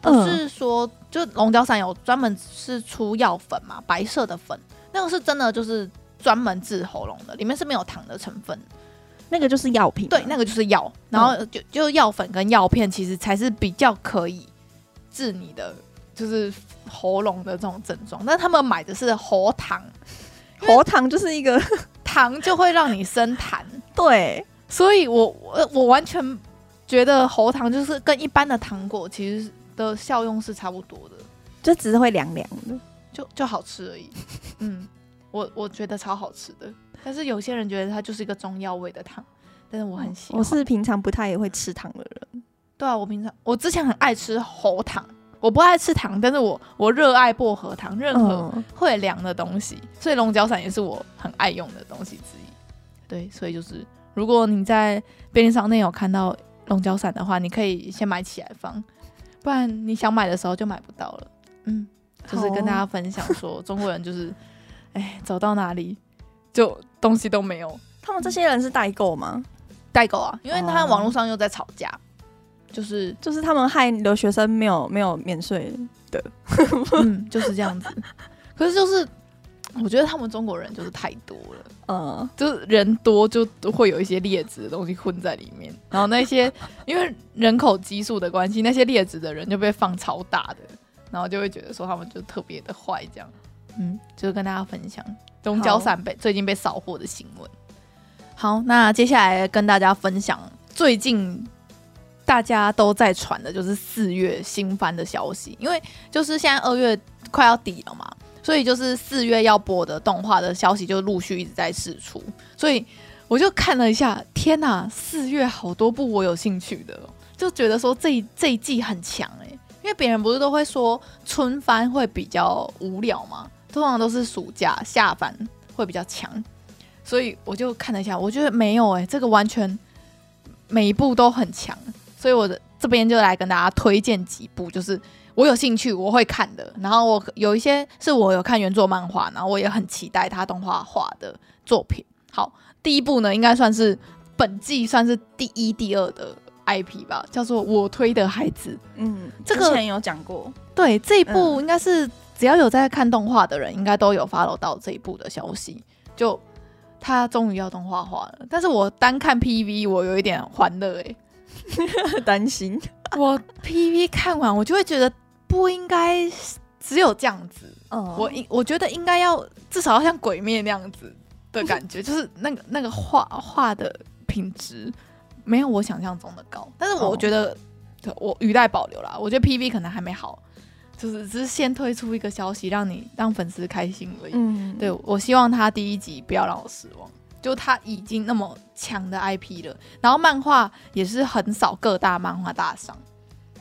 不是说，就龙角散有专门是出药粉嘛，白色的粉，那个是真的就是专门治喉咙的，里面是没有糖的成分，那个就是药品，对，那个就是药，然后就就药粉跟药片其实才是比较可以治你的就是喉咙的这种症状，但他们买的是喉糖，喉糖就是一个糖就会让你生痰，对，所以我我我完全觉得喉糖就是跟一般的糖果其实。的效用是差不多的，就只是会凉凉的，就就好吃而已。嗯，我我觉得超好吃的，但是有些人觉得它就是一个中药味的糖，但是我很喜欢。我是平常不太也会吃糖的人。对啊，我平常我之前很爱吃喉糖，我不爱吃糖，但是我我热爱薄荷糖，任何会凉的东西，嗯、所以龙角散也是我很爱用的东西之一。对，所以就是如果你在便利商店有看到龙角散的话，你可以先买起来放。不然你想买的时候就买不到了。嗯，就是跟大家分享说，中国人就是，哎，走到哪里就东西都没有。他们这些人是代购吗？代购啊，因为他网络上又在吵架，就是就是他们害留学生没有没有免税的，嗯，就是这样子。可是就是。我觉得他们中国人就是太多了，嗯，就是人多就都会有一些劣质的东西混在里面，然后那些因为人口基数的关系，那些劣质的人就被放超大的，然后就会觉得说他们就特别的坏，这样，嗯，就是跟大家分享东交散被最近被扫货的新闻。好，那接下来跟大家分享最近大家都在传的就是四月新番的消息，因为就是现在二月快要底了嘛。所以就是四月要播的动画的消息就陆续一直在释出，所以我就看了一下，天呐，四月好多部我有兴趣的，就觉得说这一 这一季很强诶、欸，因为别人不是都会说春番会比较无聊吗？通常都是暑假下番会比较强，所以我就看了一下，我觉得没有诶、欸，这个完全每一部都很强，所以我的这边就来跟大家推荐几部，就是。我有兴趣，我会看的。然后我有一些是我有看原作漫画，然后我也很期待他动画化的作品。好，第一部呢，应该算是本季算是第一、第二的 IP 吧，叫做《我推的孩子》。嗯，这个之前有讲过。对，这一部应该是只要有在看动画的人，应该都有 follow 到这一部的消息。就他终于要动画化了，但是我单看 PV，我有一点欢乐哎，担心。我 PV 看完，我就会觉得。不应该只有这样子，嗯，我应我觉得应该要至少要像鬼灭那样子的感觉，就是那个那个画画的品质没有我想象中的高，但是我觉得我语带保留啦，我觉得 PV 可能还没好，就是只是先推出一个消息让你让粉丝开心而已。嗯，对，我希望他第一集不要让我失望，就他已经那么强的 IP 了，然后漫画也是横扫各大漫画大赏。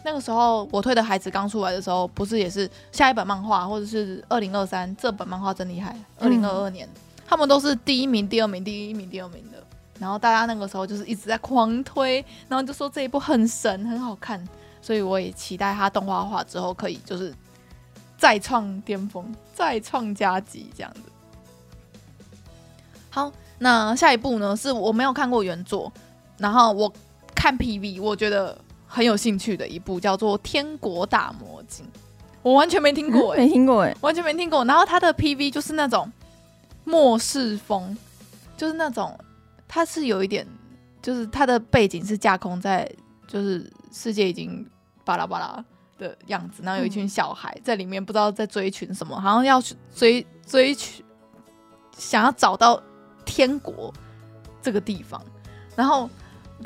那个时候，我推的孩子刚出来的时候，不是也是下一本漫画，或者是二零二三这本漫画真厉害，二零二二年，他们都是第一名、第二名、第一名、第二名的。然后大家那个时候就是一直在狂推，然后就说这一部很神，很好看。所以我也期待它动画化之后可以就是再创巅峰，再创佳绩这样子。好，那下一部呢？是我没有看过原作，然后我看 PV，我觉得。很有兴趣的一部叫做《天国大魔镜》，我完全没听过、欸，没听过哎、欸，完全没听过。然后它的 PV 就是那种末世风，就是那种它是有一点，就是它的背景是架空在就是世界已经巴拉巴拉的样子，然后有一群小孩在里面，不知道在追寻什么，好像要去追追寻，想要找到天国这个地方。然后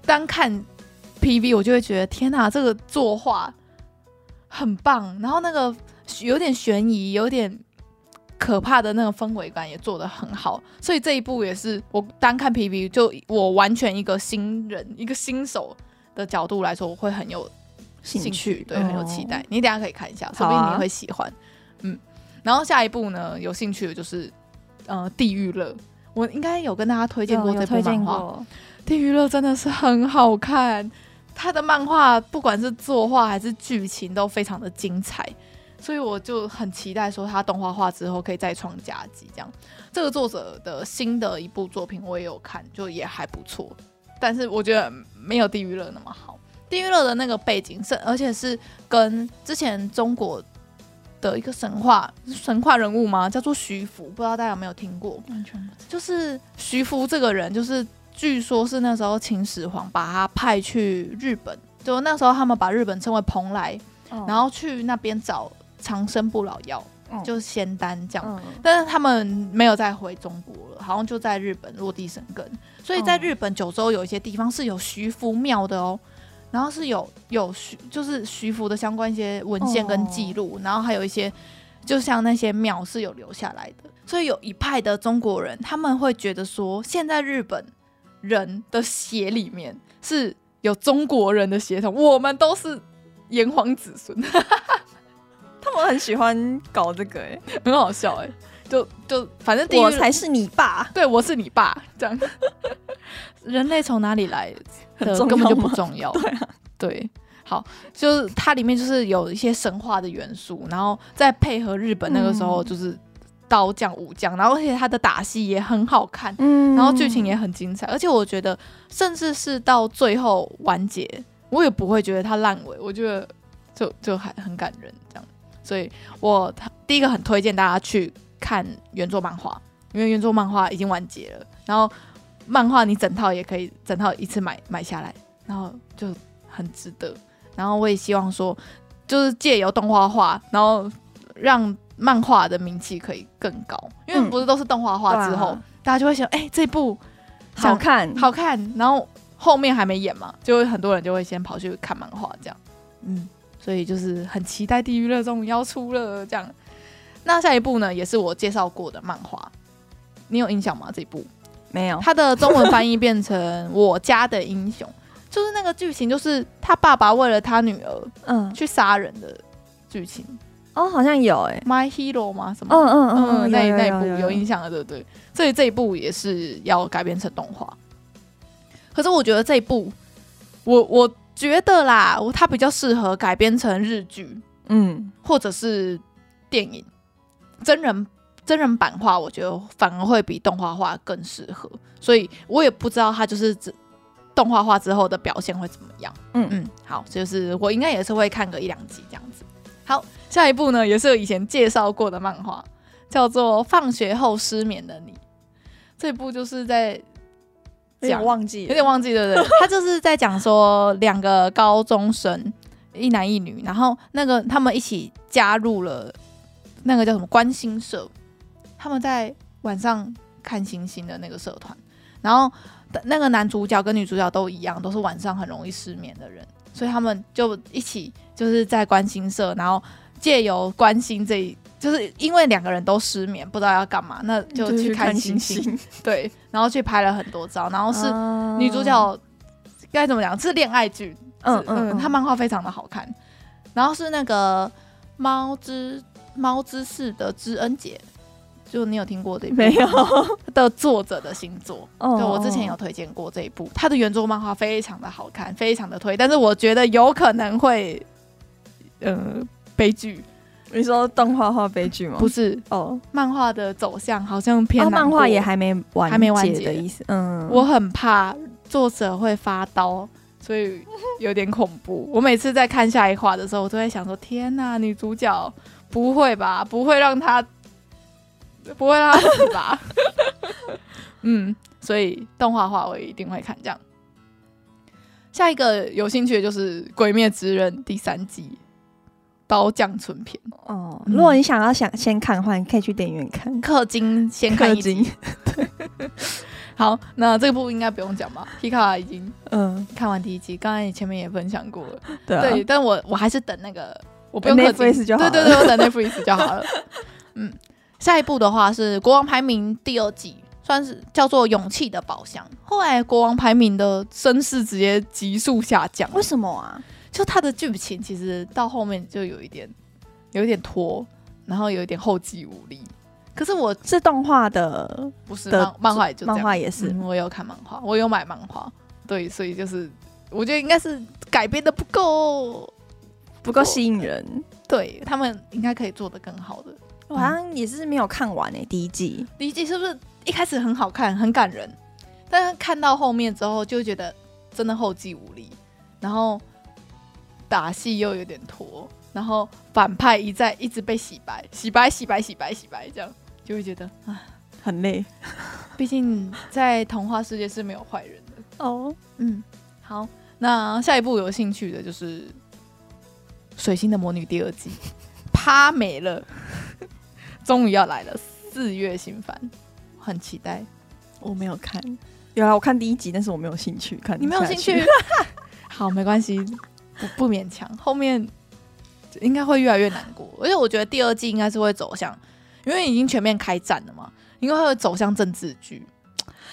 单看 PV，我就会觉得天哪，这个作画很棒，然后那个有点悬疑，有点可怕的那个氛围感也做得很好，所以这一部也是我单看 PV 就我完全一个新人一个新手的角度来说，我会很有兴趣，兴趣对，很有期待。哦、你等下可以看一下，说不定你会喜欢。啊、嗯，然后下一部呢，有兴趣的就是呃《地狱乐》，我应该有跟大家推荐过这部漫画，《地狱乐》真的是很好看。他的漫画不管是作画还是剧情都非常的精彩，所以我就很期待说他动画化之后可以再创佳绩。这样，这个作者的新的一部作品我也有看，就也还不错，但是我觉得没有《地狱乐》那么好。《地狱乐》的那个背景是，而且是跟之前中国的一个神话神话人物吗？叫做徐福，不知道大家有没有听过？完全不知道。就是徐福这个人，就是。据说是那时候秦始皇把他派去日本，就那时候他们把日本称为蓬莱，哦、然后去那边找长生不老药，哦、就是仙丹这样。嗯、但是他们没有再回中国了，好像就在日本落地生根。所以在日本九州有一些地方是有徐福庙的哦，然后是有有徐就是徐福的相关一些文献跟记录，哦、然后还有一些就像那些庙是有留下来的。所以有一派的中国人他们会觉得说，现在日本。人的血里面是有中国人的血统，我们都是炎黄子孙。他们很喜欢搞这个、欸，哎，很好笑、欸，哎，就就反正我才是你爸，对，我是你爸，这样。人类从哪里来的 根本就不重要，对啊，对，好，就是它里面就是有一些神话的元素，然后再配合日本那个时候就是。嗯刀匠、武将，然后而且他的打戏也很好看，嗯，然后剧情也很精彩，而且我觉得，甚至是到最后完结，我也不会觉得它烂尾，我觉得就就还很感人这样，所以我第一个很推荐大家去看原作漫画，因为原作漫画已经完结了，然后漫画你整套也可以整套一次买买下来，然后就很值得，然后我也希望说，就是借由动画化，然后让。漫画的名气可以更高，因为不是都是动画化之后，大家就会想，哎、欸，这部好看，好看，然后后面还没演嘛，就会很多人就会先跑去看漫画，这样，嗯，所以就是很期待《地狱乐》终于要出了，这样。那下一部呢，也是我介绍过的漫画，你有印象吗？这一部没有，他的中文翻译变成《我家的英雄》，就是那个剧情，就是他爸爸为了他女儿，嗯，去杀人的剧情。哦，好像有哎，My Hero 吗？什么？嗯嗯嗯，那那一部有印象的，对不对？所以这一部也是要改编成动画。可是我觉得这一部，我我觉得啦，它比较适合改编成日剧，嗯，或者是电影真人真人版画，我觉得反而会比动画画更适合。所以我也不知道它就是动画化之后的表现会怎么样。嗯嗯，好，就是我应该也是会看个一两集这样子。好。下一部呢，也是我以前介绍过的漫画，叫做《放学后失眠的你》。这部就是在讲，忘记，有点忘记，对不对？他就是在讲说两个高中生，一男一女，然后那个他们一起加入了那个叫什么关心社，他们在晚上看星星的那个社团。然后那个男主角跟女主角都一样，都是晚上很容易失眠的人，所以他们就一起就是在关心社，然后。借由关心这一，就是因为两个人都失眠，不知道要干嘛，那就去看星星。星星对，然后去拍了很多照，然后是女主角该、uh、怎么讲？是恋爱剧，嗯嗯，她漫画非常的好看。然后是那个猫之猫之士的知恩姐，就你有听过这部没有 的作者的新作？哦，对，我之前有推荐过这一部，他的原作漫画非常的好看，非常的推，但是我觉得有可能会，呃。悲剧，你说动画化悲剧吗？不是哦，漫画的走向好像偏、哦、漫画也还没完，还没完结的意思。嗯，我很怕作者会发刀，所以有点恐怖。我每次在看下一话的时候，我都在想说：天哪，女主角不会吧？不会让她，不会让她死吧？嗯，所以动画化我一定会看。这样，下一个有兴趣的就是《鬼灭之刃》第三季。刀匠村篇哦，如果你想要想先看的话，你可以去电影院看。氪金先看一集。对，好，那这部应该不用讲吧？Hikka 已经嗯看完第一集，刚才你前面也分享过了。对，对，但我我还是等那个，我不用氪金就好了。对对对，我等 Netflix 就好了。嗯，下一部的话是《国王排名》第二季，算是叫做《勇气的宝箱》。后来《国王排名》的声势直接急速下降，为什么啊？就它的剧情其实到后面就有一点，有一点拖，然后有一点后继无力。可是我是动画的，不是漫漫画，就漫画也是、嗯。我有看漫画，我有买漫画，对，所以就是我觉得应该是改编的不够，不够吸引人。对，他们应该可以做的更好的。我好像也是没有看完诶、欸，第一季，第一季是不是一开始很好看，很感人？但是看到后面之后，就觉得真的后继无力，然后。打戏又有点拖，然后反派一再一直被洗白，洗白，洗白，洗白，洗白，这样就会觉得啊很累。毕竟在童话世界是没有坏人的 哦。嗯，好，那下一部有兴趣的就是《水星的魔女》第二季，趴没了，终于要来了，四月新番，很期待。我没有看，有啊，我看第一集，但是我没有兴趣看。你没有兴趣？好，没关系。不不勉强，后面应该会越来越难过，而且我觉得第二季应该是会走向，因为已经全面开战了嘛，应该会走向政治剧，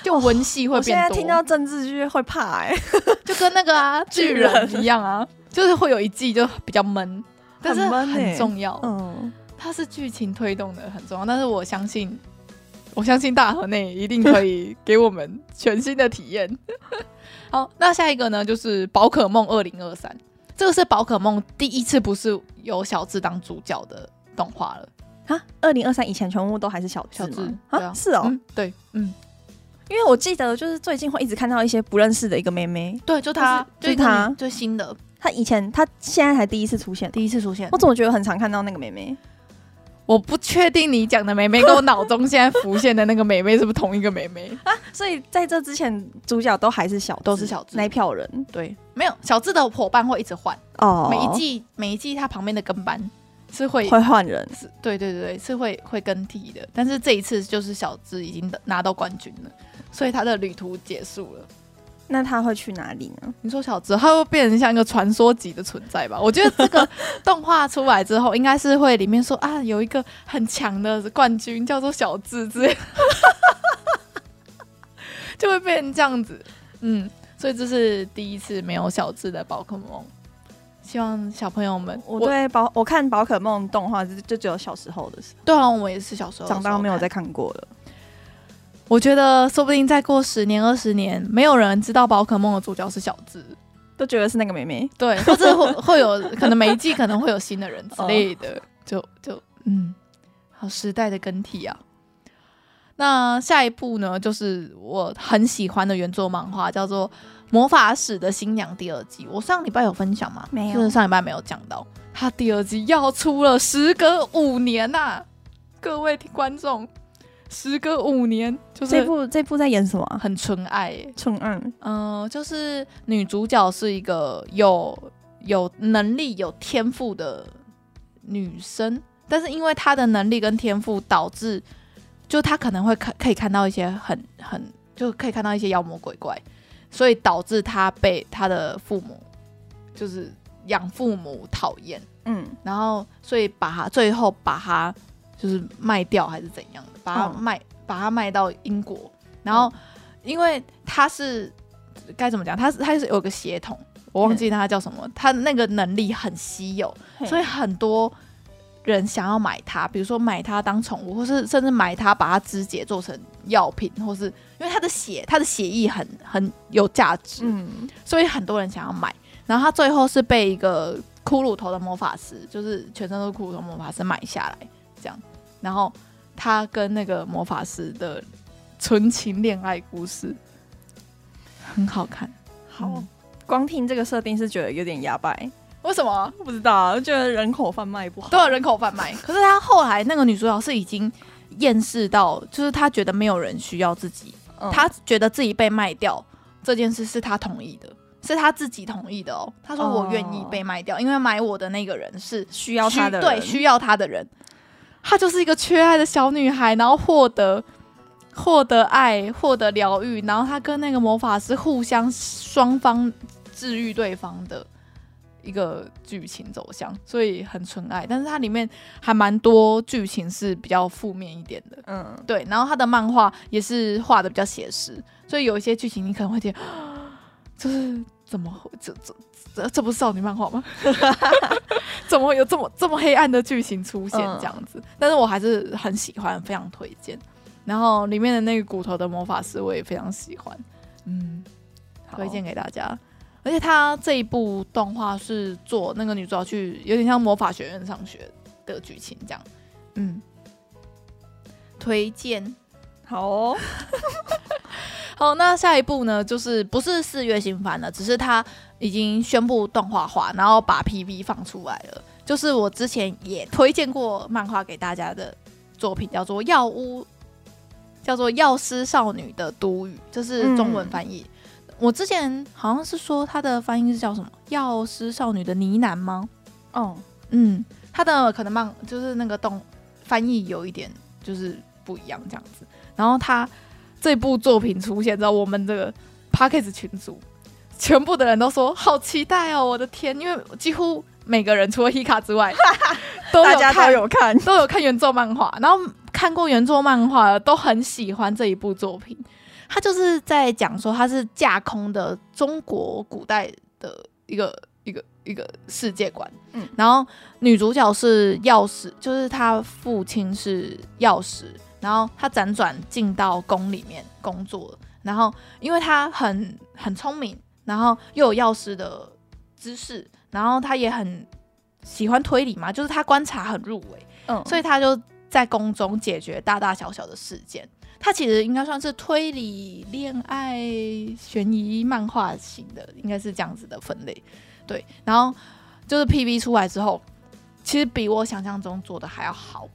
就文戏会变多。哦、我现在听到政治剧会怕哎、欸，就跟那个啊巨人一样啊，就是会有一季就比较闷，但是很重要，嗯，它是剧情推动的很重要，但是我相信，我相信大河内一定可以给我们全新的体验。好，那下一个呢，就是宝可梦二零二三。这个是宝可梦第一次不是由小智当主角的动画了。啊！二零二三以前全部都还是小智，小智啊，啊？是哦，嗯，对，嗯，因为我记得就是最近会一直看到一些不认识的一个妹妹，对，就她，就是她，最新的，她以前她现在才第一次出现，第一次出现，我怎么觉得很常看到那个妹妹？我不确定你讲的妹妹跟我脑中现在浮现的那个妹妹是不是同一个妹妹 啊？所以在这之前，主角都还是小，都是小智那一票人。对，没有小智的伙伴会一直换哦。每一季每一季他旁边的跟班是会会换人，是，对对对，是会会更替的。但是这一次就是小智已经拿到冠军了，所以他的旅途结束了。那他会去哪里呢？你说小智，他会变成像一个传说级的存在吧？我觉得这个 动画出来之后，应该是会里面说啊，有一个很强的冠军叫做小智之类，就会变成这样子。嗯，所以这是第一次没有小智的宝可梦。希望小朋友们，我对宝，我看宝可梦动画就就只有小时候的事。对啊，我也是小时候，长大没有再看过了。我觉得说不定再过十年二十年，没有人知道宝可梦的主角是小智，都觉得是那个妹妹。对，或者会 会有可能每一季可能会有新的人之类的，就就嗯，好时代的更替啊。那下一部呢，就是我很喜欢的原作漫画，叫做《魔法使的新娘》第二季。我上礼拜有分享吗？没有，就是上礼拜没有讲到，它第二季要出了，时隔五年呐、啊，各位观众。时隔五年，就是这部这部在演什么？很纯爱、欸，纯爱。嗯、呃，就是女主角是一个有有能力、有天赋的女生，但是因为她的能力跟天赋，导致就她可能会看可以看到一些很很就可以看到一些妖魔鬼怪，所以导致她被她的父母就是养父母讨厌。嗯，然后所以把她最后把她就是卖掉还是怎样的。把它卖，把它卖到英国，然后因为他是该怎么讲？他是他是有个血统，我忘记他叫什么。他那个能力很稀有，所以很多人想要买它，比如说买它当宠物，或是甚至买它把它肢解做成药品，或是因为他的血，他的血液很很有价值，嗯，所以很多人想要买。然后他最后是被一个骷髅头的魔法师，就是全身都是骷髅头魔法师买下来，这样，然后。他跟那个魔法师的纯情恋爱故事很好看。好，嗯、光听这个设定是觉得有点牙白。为什么？不知道，就觉得人口贩卖不好。对，人口贩卖。可是他后来那个女主角是已经厌世到，就是她觉得没有人需要自己嗯、他觉得自己被卖掉这件事是他同意的，是他自己同意的哦。他说我愿意被卖掉，哦、因为买我的那个人是需要他的人，对，需要他的人。她就是一个缺爱的小女孩，然后获得获得爱，获得疗愈，然后她跟那个魔法师互相双方治愈对方的一个剧情走向，所以很纯爱。但是它里面还蛮多剧情是比较负面一点的，嗯，对。然后他的漫画也是画的比较写实，所以有一些剧情你可能会觉得，就 是怎么会这这。这这不是少女漫画吗？怎么会有这么这么黑暗的剧情出现这样子？嗯、但是我还是很喜欢，非常推荐。然后里面的那个骨头的魔法师我也非常喜欢，嗯，推荐给大家。而且他这一部动画是做那个女主角去有点像魔法学院上学的剧情这样，嗯，推荐。好哦。好，那下一部呢？就是不是四月新番了，只是他已经宣布动画化，然后把 PV 放出来了。就是我之前也推荐过漫画给大家的作品，叫做《药屋》，叫做《药师少女的独语》，这是中文翻译。嗯、我之前好像是说它的翻译是叫什么《药师少女的呢喃》吗？哦，嗯，它的可能漫就是那个动翻译有一点就是不一样这样子。然后他。这部作品出现在我们这个 Podcast 群组，全部的人都说好期待哦！我的天，因为几乎每个人除了 Hika 之外，都有看，大家都有看，都有看原作漫画，然后看过原作漫画的都很喜欢这一部作品。他就是在讲说，他是架空的中国古代的一个一个一个世界观。嗯，然后女主角是药师，就是她父亲是药师。然后他辗转进到宫里面工作，然后因为他很很聪明，然后又有药师的知识，然后他也很喜欢推理嘛，就是他观察很入微，嗯，所以他就在宫中解决大大小小的事件。他其实应该算是推理、恋爱、悬疑漫画型的，应该是这样子的分类。对，然后就是 PV 出来之后，其实比我想象中做的还要好。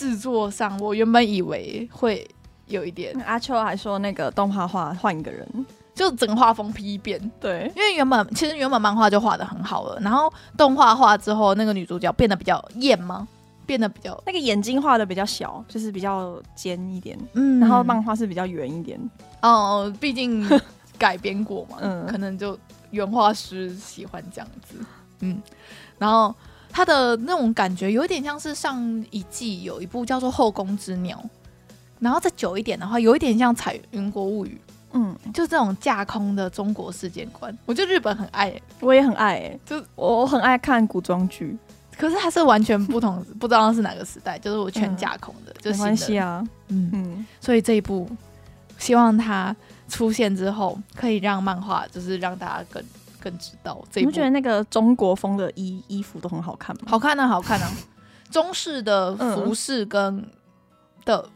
制作上，我原本以为会有一点。阿秋还说，那个动画画换一个人，就整个画风批变。对，因为原本其实原本漫画就画的很好了，然后动画画之后，那个女主角变得比较艳吗？变得比较那个眼睛画的比较小，就是比较尖一点。嗯，然后漫画是比较圆一点。哦，毕竟改编过嘛，嗯，可能就原画师喜欢这样子。嗯，然后。他的那种感觉有点像是上一季有一部叫做《后宫之鸟》，然后再久一点的话，有一点像《彩云国物语》。嗯，就这种架空的中国世界观，我觉得日本很爱、欸，我也很爱、欸，就我很爱看古装剧，可是它是完全不同，不知道是哪个时代，就是我全架空的，嗯、就没关系啊，嗯嗯，所以这一部希望它出现之后，可以让漫画就是让大家更。更知道这一，你不觉得那个中国风的衣衣服都很好看吗？好看啊，好看啊！中式的服饰跟的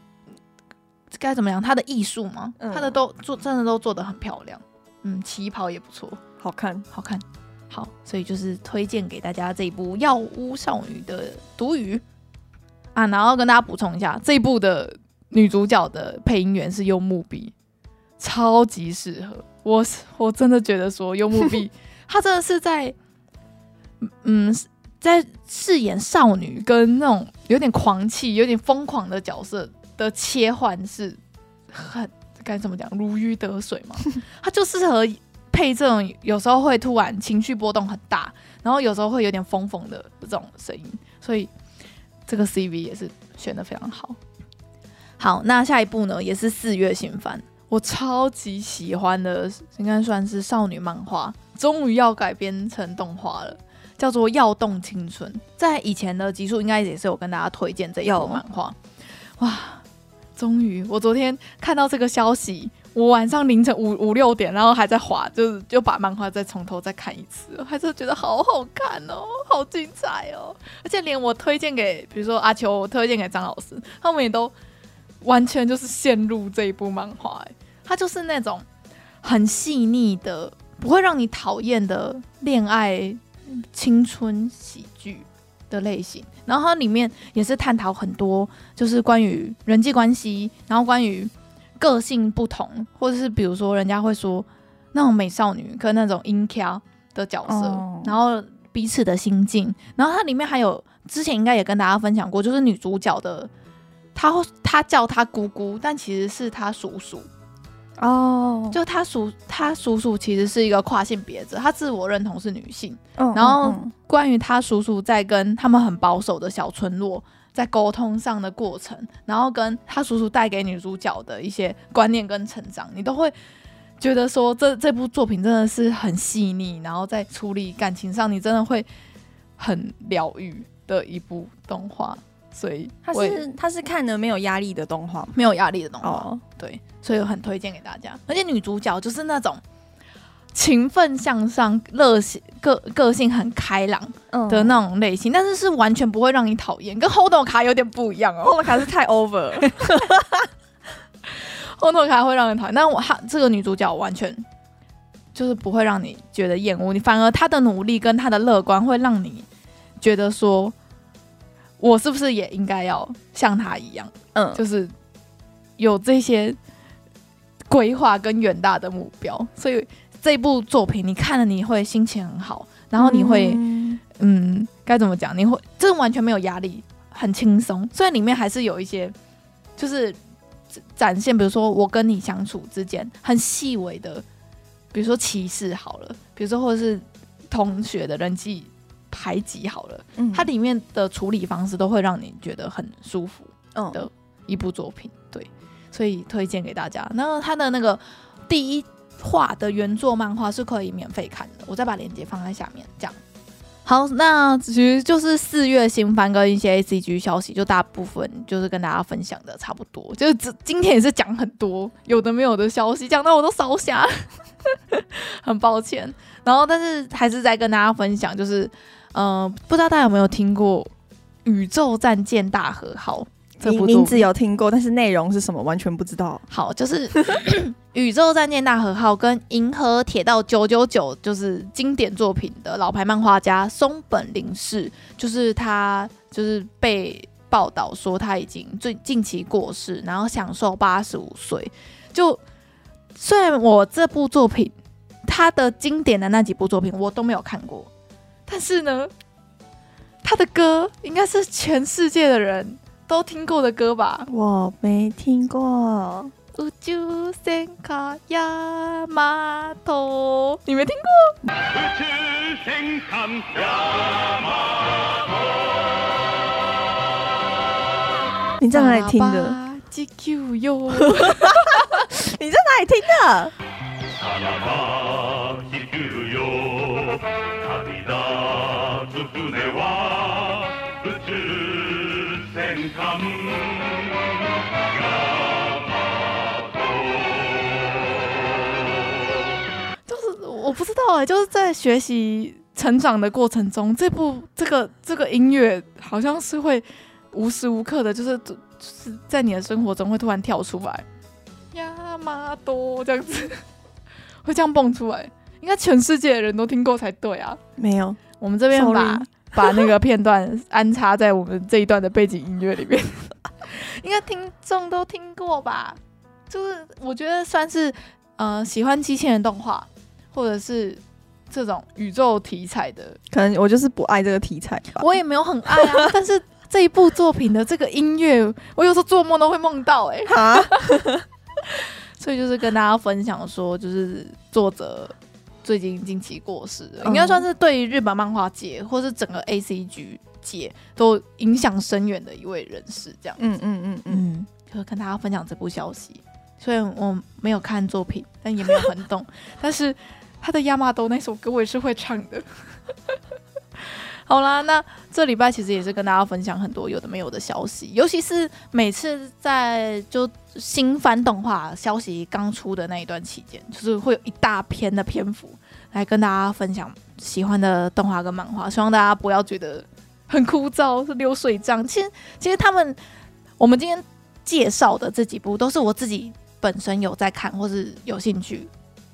该、嗯、怎么样？它的艺术吗，嗯、它的都做真的都做的很漂亮。嗯，旗袍也不错，好看，好看。好，所以就是推荐给大家这一部《药屋少女的毒语》啊。然后跟大家补充一下，这一部的女主角的配音员是柚木笔，超级适合。我我真的觉得说柚木碧，她真的是在，嗯，在饰演少女跟那种有点狂气、有点疯狂的角色的切换是很该怎么讲如鱼得水嘛。她就适合配这种有时候会突然情绪波动很大，然后有时候会有点疯疯的这种声音，所以这个 CV 也是选的非常好。好，那下一部呢也是四月新番。我超级喜欢的，应该算是少女漫画，终于要改编成动画了，叫做《耀动青春》。在以前的集数，应该也是有跟大家推荐这一部漫画。哇，终于！我昨天看到这个消息，我晚上凌晨五五六点，然后还在滑，就是就把漫画再从头再看一次，还是觉得好好看哦，好精彩哦！而且连我推荐给，比如说阿秋，我推荐给张老师，他们也都。完全就是陷入这一部漫画，哎，它就是那种很细腻的，不会让你讨厌的恋爱青春喜剧的类型。然后它里面也是探讨很多，就是关于人际关系，然后关于个性不同，或者是比如说人家会说那种美少女跟那种阴キャ的角色，哦、然后彼此的心境，然后它里面还有之前应该也跟大家分享过，就是女主角的，她她叫他姑姑，但其实是他叔叔。哦，就他叔，他叔叔其实是一个跨性别者，他自我认同是女性。嗯，然后关于他叔叔在跟他们很保守的小村落在沟通上的过程，然后跟他叔叔带给女主角的一些观念跟成长，你都会觉得说这这部作品真的是很细腻，然后在处理感情上，你真的会很疗愈的一部动画。所以他是他是看的没有压力的动画，没有压力的动画，哦、对，所以我很推荐给大家。而且女主角就是那种勤奋向上、热性个个性很开朗的那种类型，嗯、但是是完全不会让你讨厌，跟 Hold 卡有点不一样哦。Hold 卡是太 over 了，Hold 卡会让人讨厌，但我她这个女主角完全就是不会让你觉得厌恶，你反而她的努力跟她的乐观会让你觉得说。我是不是也应该要像他一样，嗯，就是有这些规划跟远大的目标？所以这部作品你看了你会心情很好，然后你会，嗯，嗯，该怎么讲？你会这完全没有压力，很轻松。虽然里面还是有一些，就是展现，比如说我跟你相处之间很细微的，比如说歧视好了，比如说或者是同学的人际。排挤好了，嗯，它里面的处理方式都会让你觉得很舒服的一部作品，对，所以推荐给大家。那它的那个第一话的原作漫画是可以免费看的，我再把链接放在下面。这样，好，那其实就是四月新番跟一些 ACG 消息，就大部分就是跟大家分享的差不多。就是这今天也是讲很多有的没有的消息，讲到我都烧瞎，很抱歉。然后，但是还是在跟大家分享，就是。嗯、呃，不知道大家有没有听过《宇宙战舰大和号》这部名字有听过，但是内容是什么完全不知道。好，就是 《宇宙战舰大和号》跟《银河铁道九九九》就是经典作品的老牌漫画家松本零士，就是他就是被报道说他已经最近期过世，然后享受八十五岁。就虽然我这部作品，他的经典的那几部作品我都没有看过。但是呢，他的歌应该是全世界的人都听过的歌吧？我没听过。宇宙戦舰ヤマト，你没听过？宇宙戦舰ヤマト，你在哪里听的？你在哪里听的？ 就是我不知道哎、欸，就是在学习成长的过程中，这部这个这个音乐好像是会无时无刻的，就是就是在你的生活中会突然跳出来，亚麻多这样子，会这样蹦出来，应该全世界的人都听过才对啊。没有，我们这边把 把那个片段安插在我们这一段的背景音乐里面。应该听众都听过吧？就是我觉得算是呃喜欢机器人动画，或者是这种宇宙题材的。可能我就是不爱这个题材吧。我也没有很爱啊，但是这一部作品的这个音乐，我有时候做梦都会梦到哎、欸。哈所以就是跟大家分享说，就是作者最近近期过世的，应该算是对于日本漫画界或是整个 ACG。界都影响深远的一位人士，这样子，嗯嗯嗯嗯，就是跟大家分享这部消息。虽然我没有看作品，但也没有很懂，但是他的亚麻豆那首歌我也是会唱的。好啦，那这礼拜其实也是跟大家分享很多有的没有的消息，尤其是每次在就新番动画消息刚出的那一段期间，就是会有一大篇的篇幅来跟大家分享喜欢的动画跟漫画，希望大家不要觉得。很枯燥，是流水账。其实，其实他们，我们今天介绍的这几部，都是我自己本身有在看或是有兴趣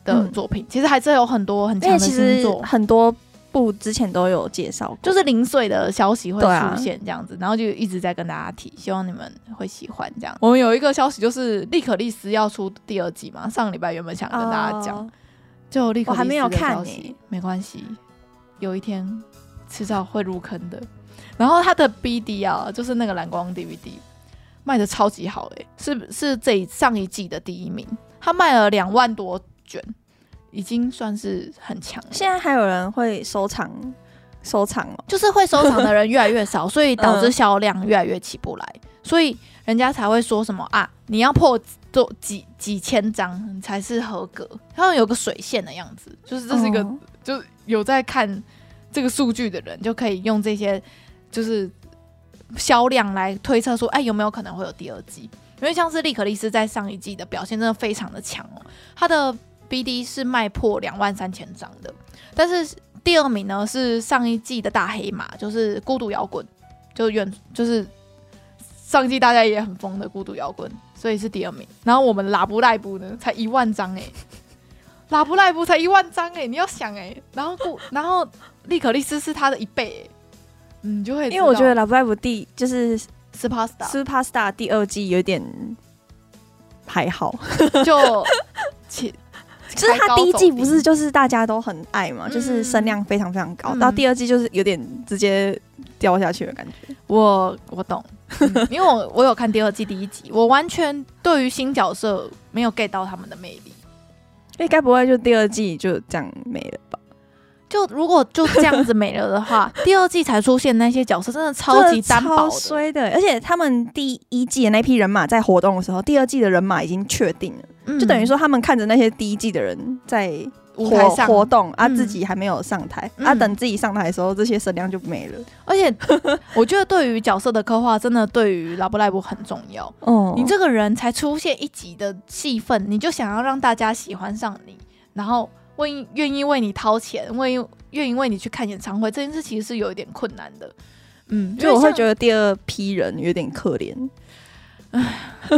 的作品。嗯、其实还是有很多很强的新作，很多部之前都有介绍，就是零碎的消息会出现这样子，啊、然后就一直在跟大家提，希望你们会喜欢这样。我们有一个消息就是利可利斯要出第二季嘛，上个礼拜原本想跟大家讲，哦、就利可利斯还没有看你，没关系，有一天迟早会入坑的。然后他的 BD 啊，就是那个蓝光 DVD 卖的超级好诶、欸，是是这上一季的第一名，他卖了两万多卷。已经算是很强了。现在还有人会收藏，收藏哦，就是会收藏的人越来越少，所以导致销量越来越起不来，嗯、所以人家才会说什么啊，你要破做几几千张才是合格，好像有个水线的样子，就是这是一个，哦、就有在看这个数据的人就可以用这些就是销量来推测说，哎，有没有可能会有第二季？因为像是利可利斯在上一季的表现真的非常的强哦，他的。BD 是卖破两万三千张的，但是第二名呢是上一季的大黑马，就是孤独摇滚，就远就是上一季大家也很疯的孤独摇滚，所以是第二名。然后我们拉布赖布呢才一万张哎，拉布赖布才一万张哎，你要想哎，然后故然后利可利斯是他的一倍，嗯，就会因为我觉得拉布赖布第就是 Superstar Superstar 第二季有点还好，就且。就是他第一季不是就是大家都很爱嘛，就是声量非常非常高，到、嗯、第二季就是有点直接掉下去的感觉。我我懂，嗯、因为我我有看第二季第一集，我完全对于新角色没有 get 到他们的魅力。哎，该不会就第二季就这样没了吧？就如果就这样子没了的话，第二季才出现那些角色真的超级单薄衰的，而且他们第一季的那批人马在活动的时候，第二季的人马已经确定了。就等于说，他们看着那些第一季的人在舞台上。活动，啊，自己还没有上台，啊，等自己上台的时候，这些声量就没了。而且，我觉得对于角色的刻画，真的对于拉布赖布很重要。哦，你这个人才出现一集的戏份，你就想要让大家喜欢上你，然后为愿意为你掏钱，为愿意为你去看演唱会，这件事其实是有一点困难的。嗯，因为我会觉得第二批人有点可怜。唉。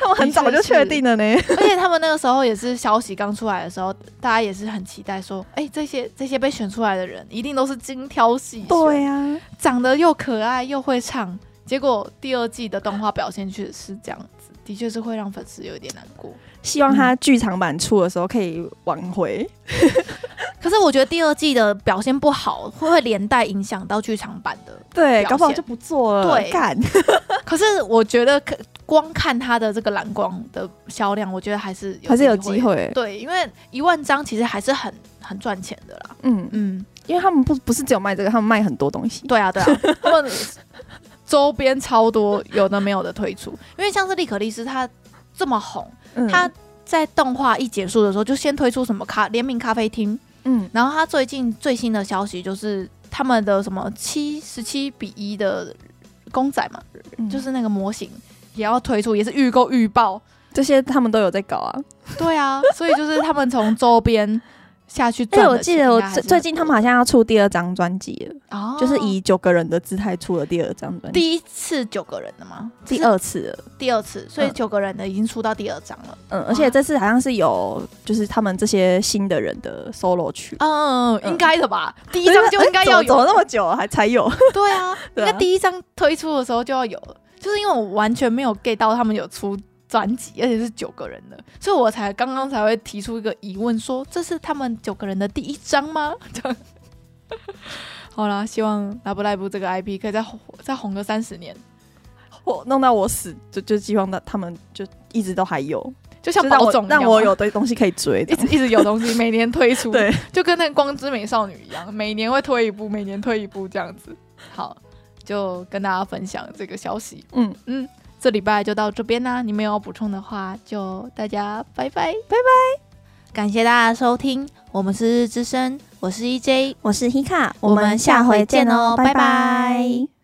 他们很早就确定了呢，而且他们那个时候也是消息刚出来的时候，大家也是很期待说，哎、欸，这些这些被选出来的人一定都是精挑细选，对呀、啊，长得又可爱又会唱，结果第二季的动画表现确实是这样子，的确是会让粉丝有一点难过。希望他剧场版出的时候可以挽回。可是我觉得第二季的表现不好，会不会连带影响到剧场版的。对，搞不好就不做了。对，干。可是我觉得可光看他的这个蓝光的销量，我觉得还是还是有机会。对，因为一万张其实还是很很赚钱的啦。嗯嗯，因为他们不不是只有卖这个，他们卖很多东西。对啊对啊，他们周边超多有的没有的推出。因为像是利可利斯他这么红，嗯、他在动画一结束的时候就先推出什么咖联名咖啡厅。嗯，然后他最近最新的消息就是他们的什么七十七比一的公仔嘛，嗯、就是那个模型也要推出，也是预购预爆，这些他们都有在搞啊。对啊，所以就是他们从周边。下去，哎，我记得我最最近他们好像要出第二张专辑了，哦，就是以九个人的姿态出了第二张专辑。第一次九个人的吗？第二次了，第二次，所以九个人的已经出到第二张了。嗯，而且这次好像是有就是他们这些新的人的 solo 曲。嗯，应该的吧？第一张就应该要有，走了那么久还才有。对啊，应该第一张推出的时候就要有了，就是因为我完全没有 get 到他们有出。专辑，而且是九个人的，所以我才刚刚才会提出一个疑问，说这是他们九个人的第一张吗？这样，好啦，希望拉布赖布这个 IP 可以再再红个三十年，我弄到我死，就就希望他他们就一直都还有，就像宝总让我有的东西可以追，一直一直有东西每年推出，对，就跟那个光之美少女一样，每年会推一部，每年推一部这样子。好，就跟大家分享这个消息，嗯。嗯。这礼拜就到这边啦，你们有补充的话，就大家拜拜拜拜，感谢大家收听，我们是日日之声，我是 EJ，我是 Hika，我们下回见哦，拜拜。拜拜。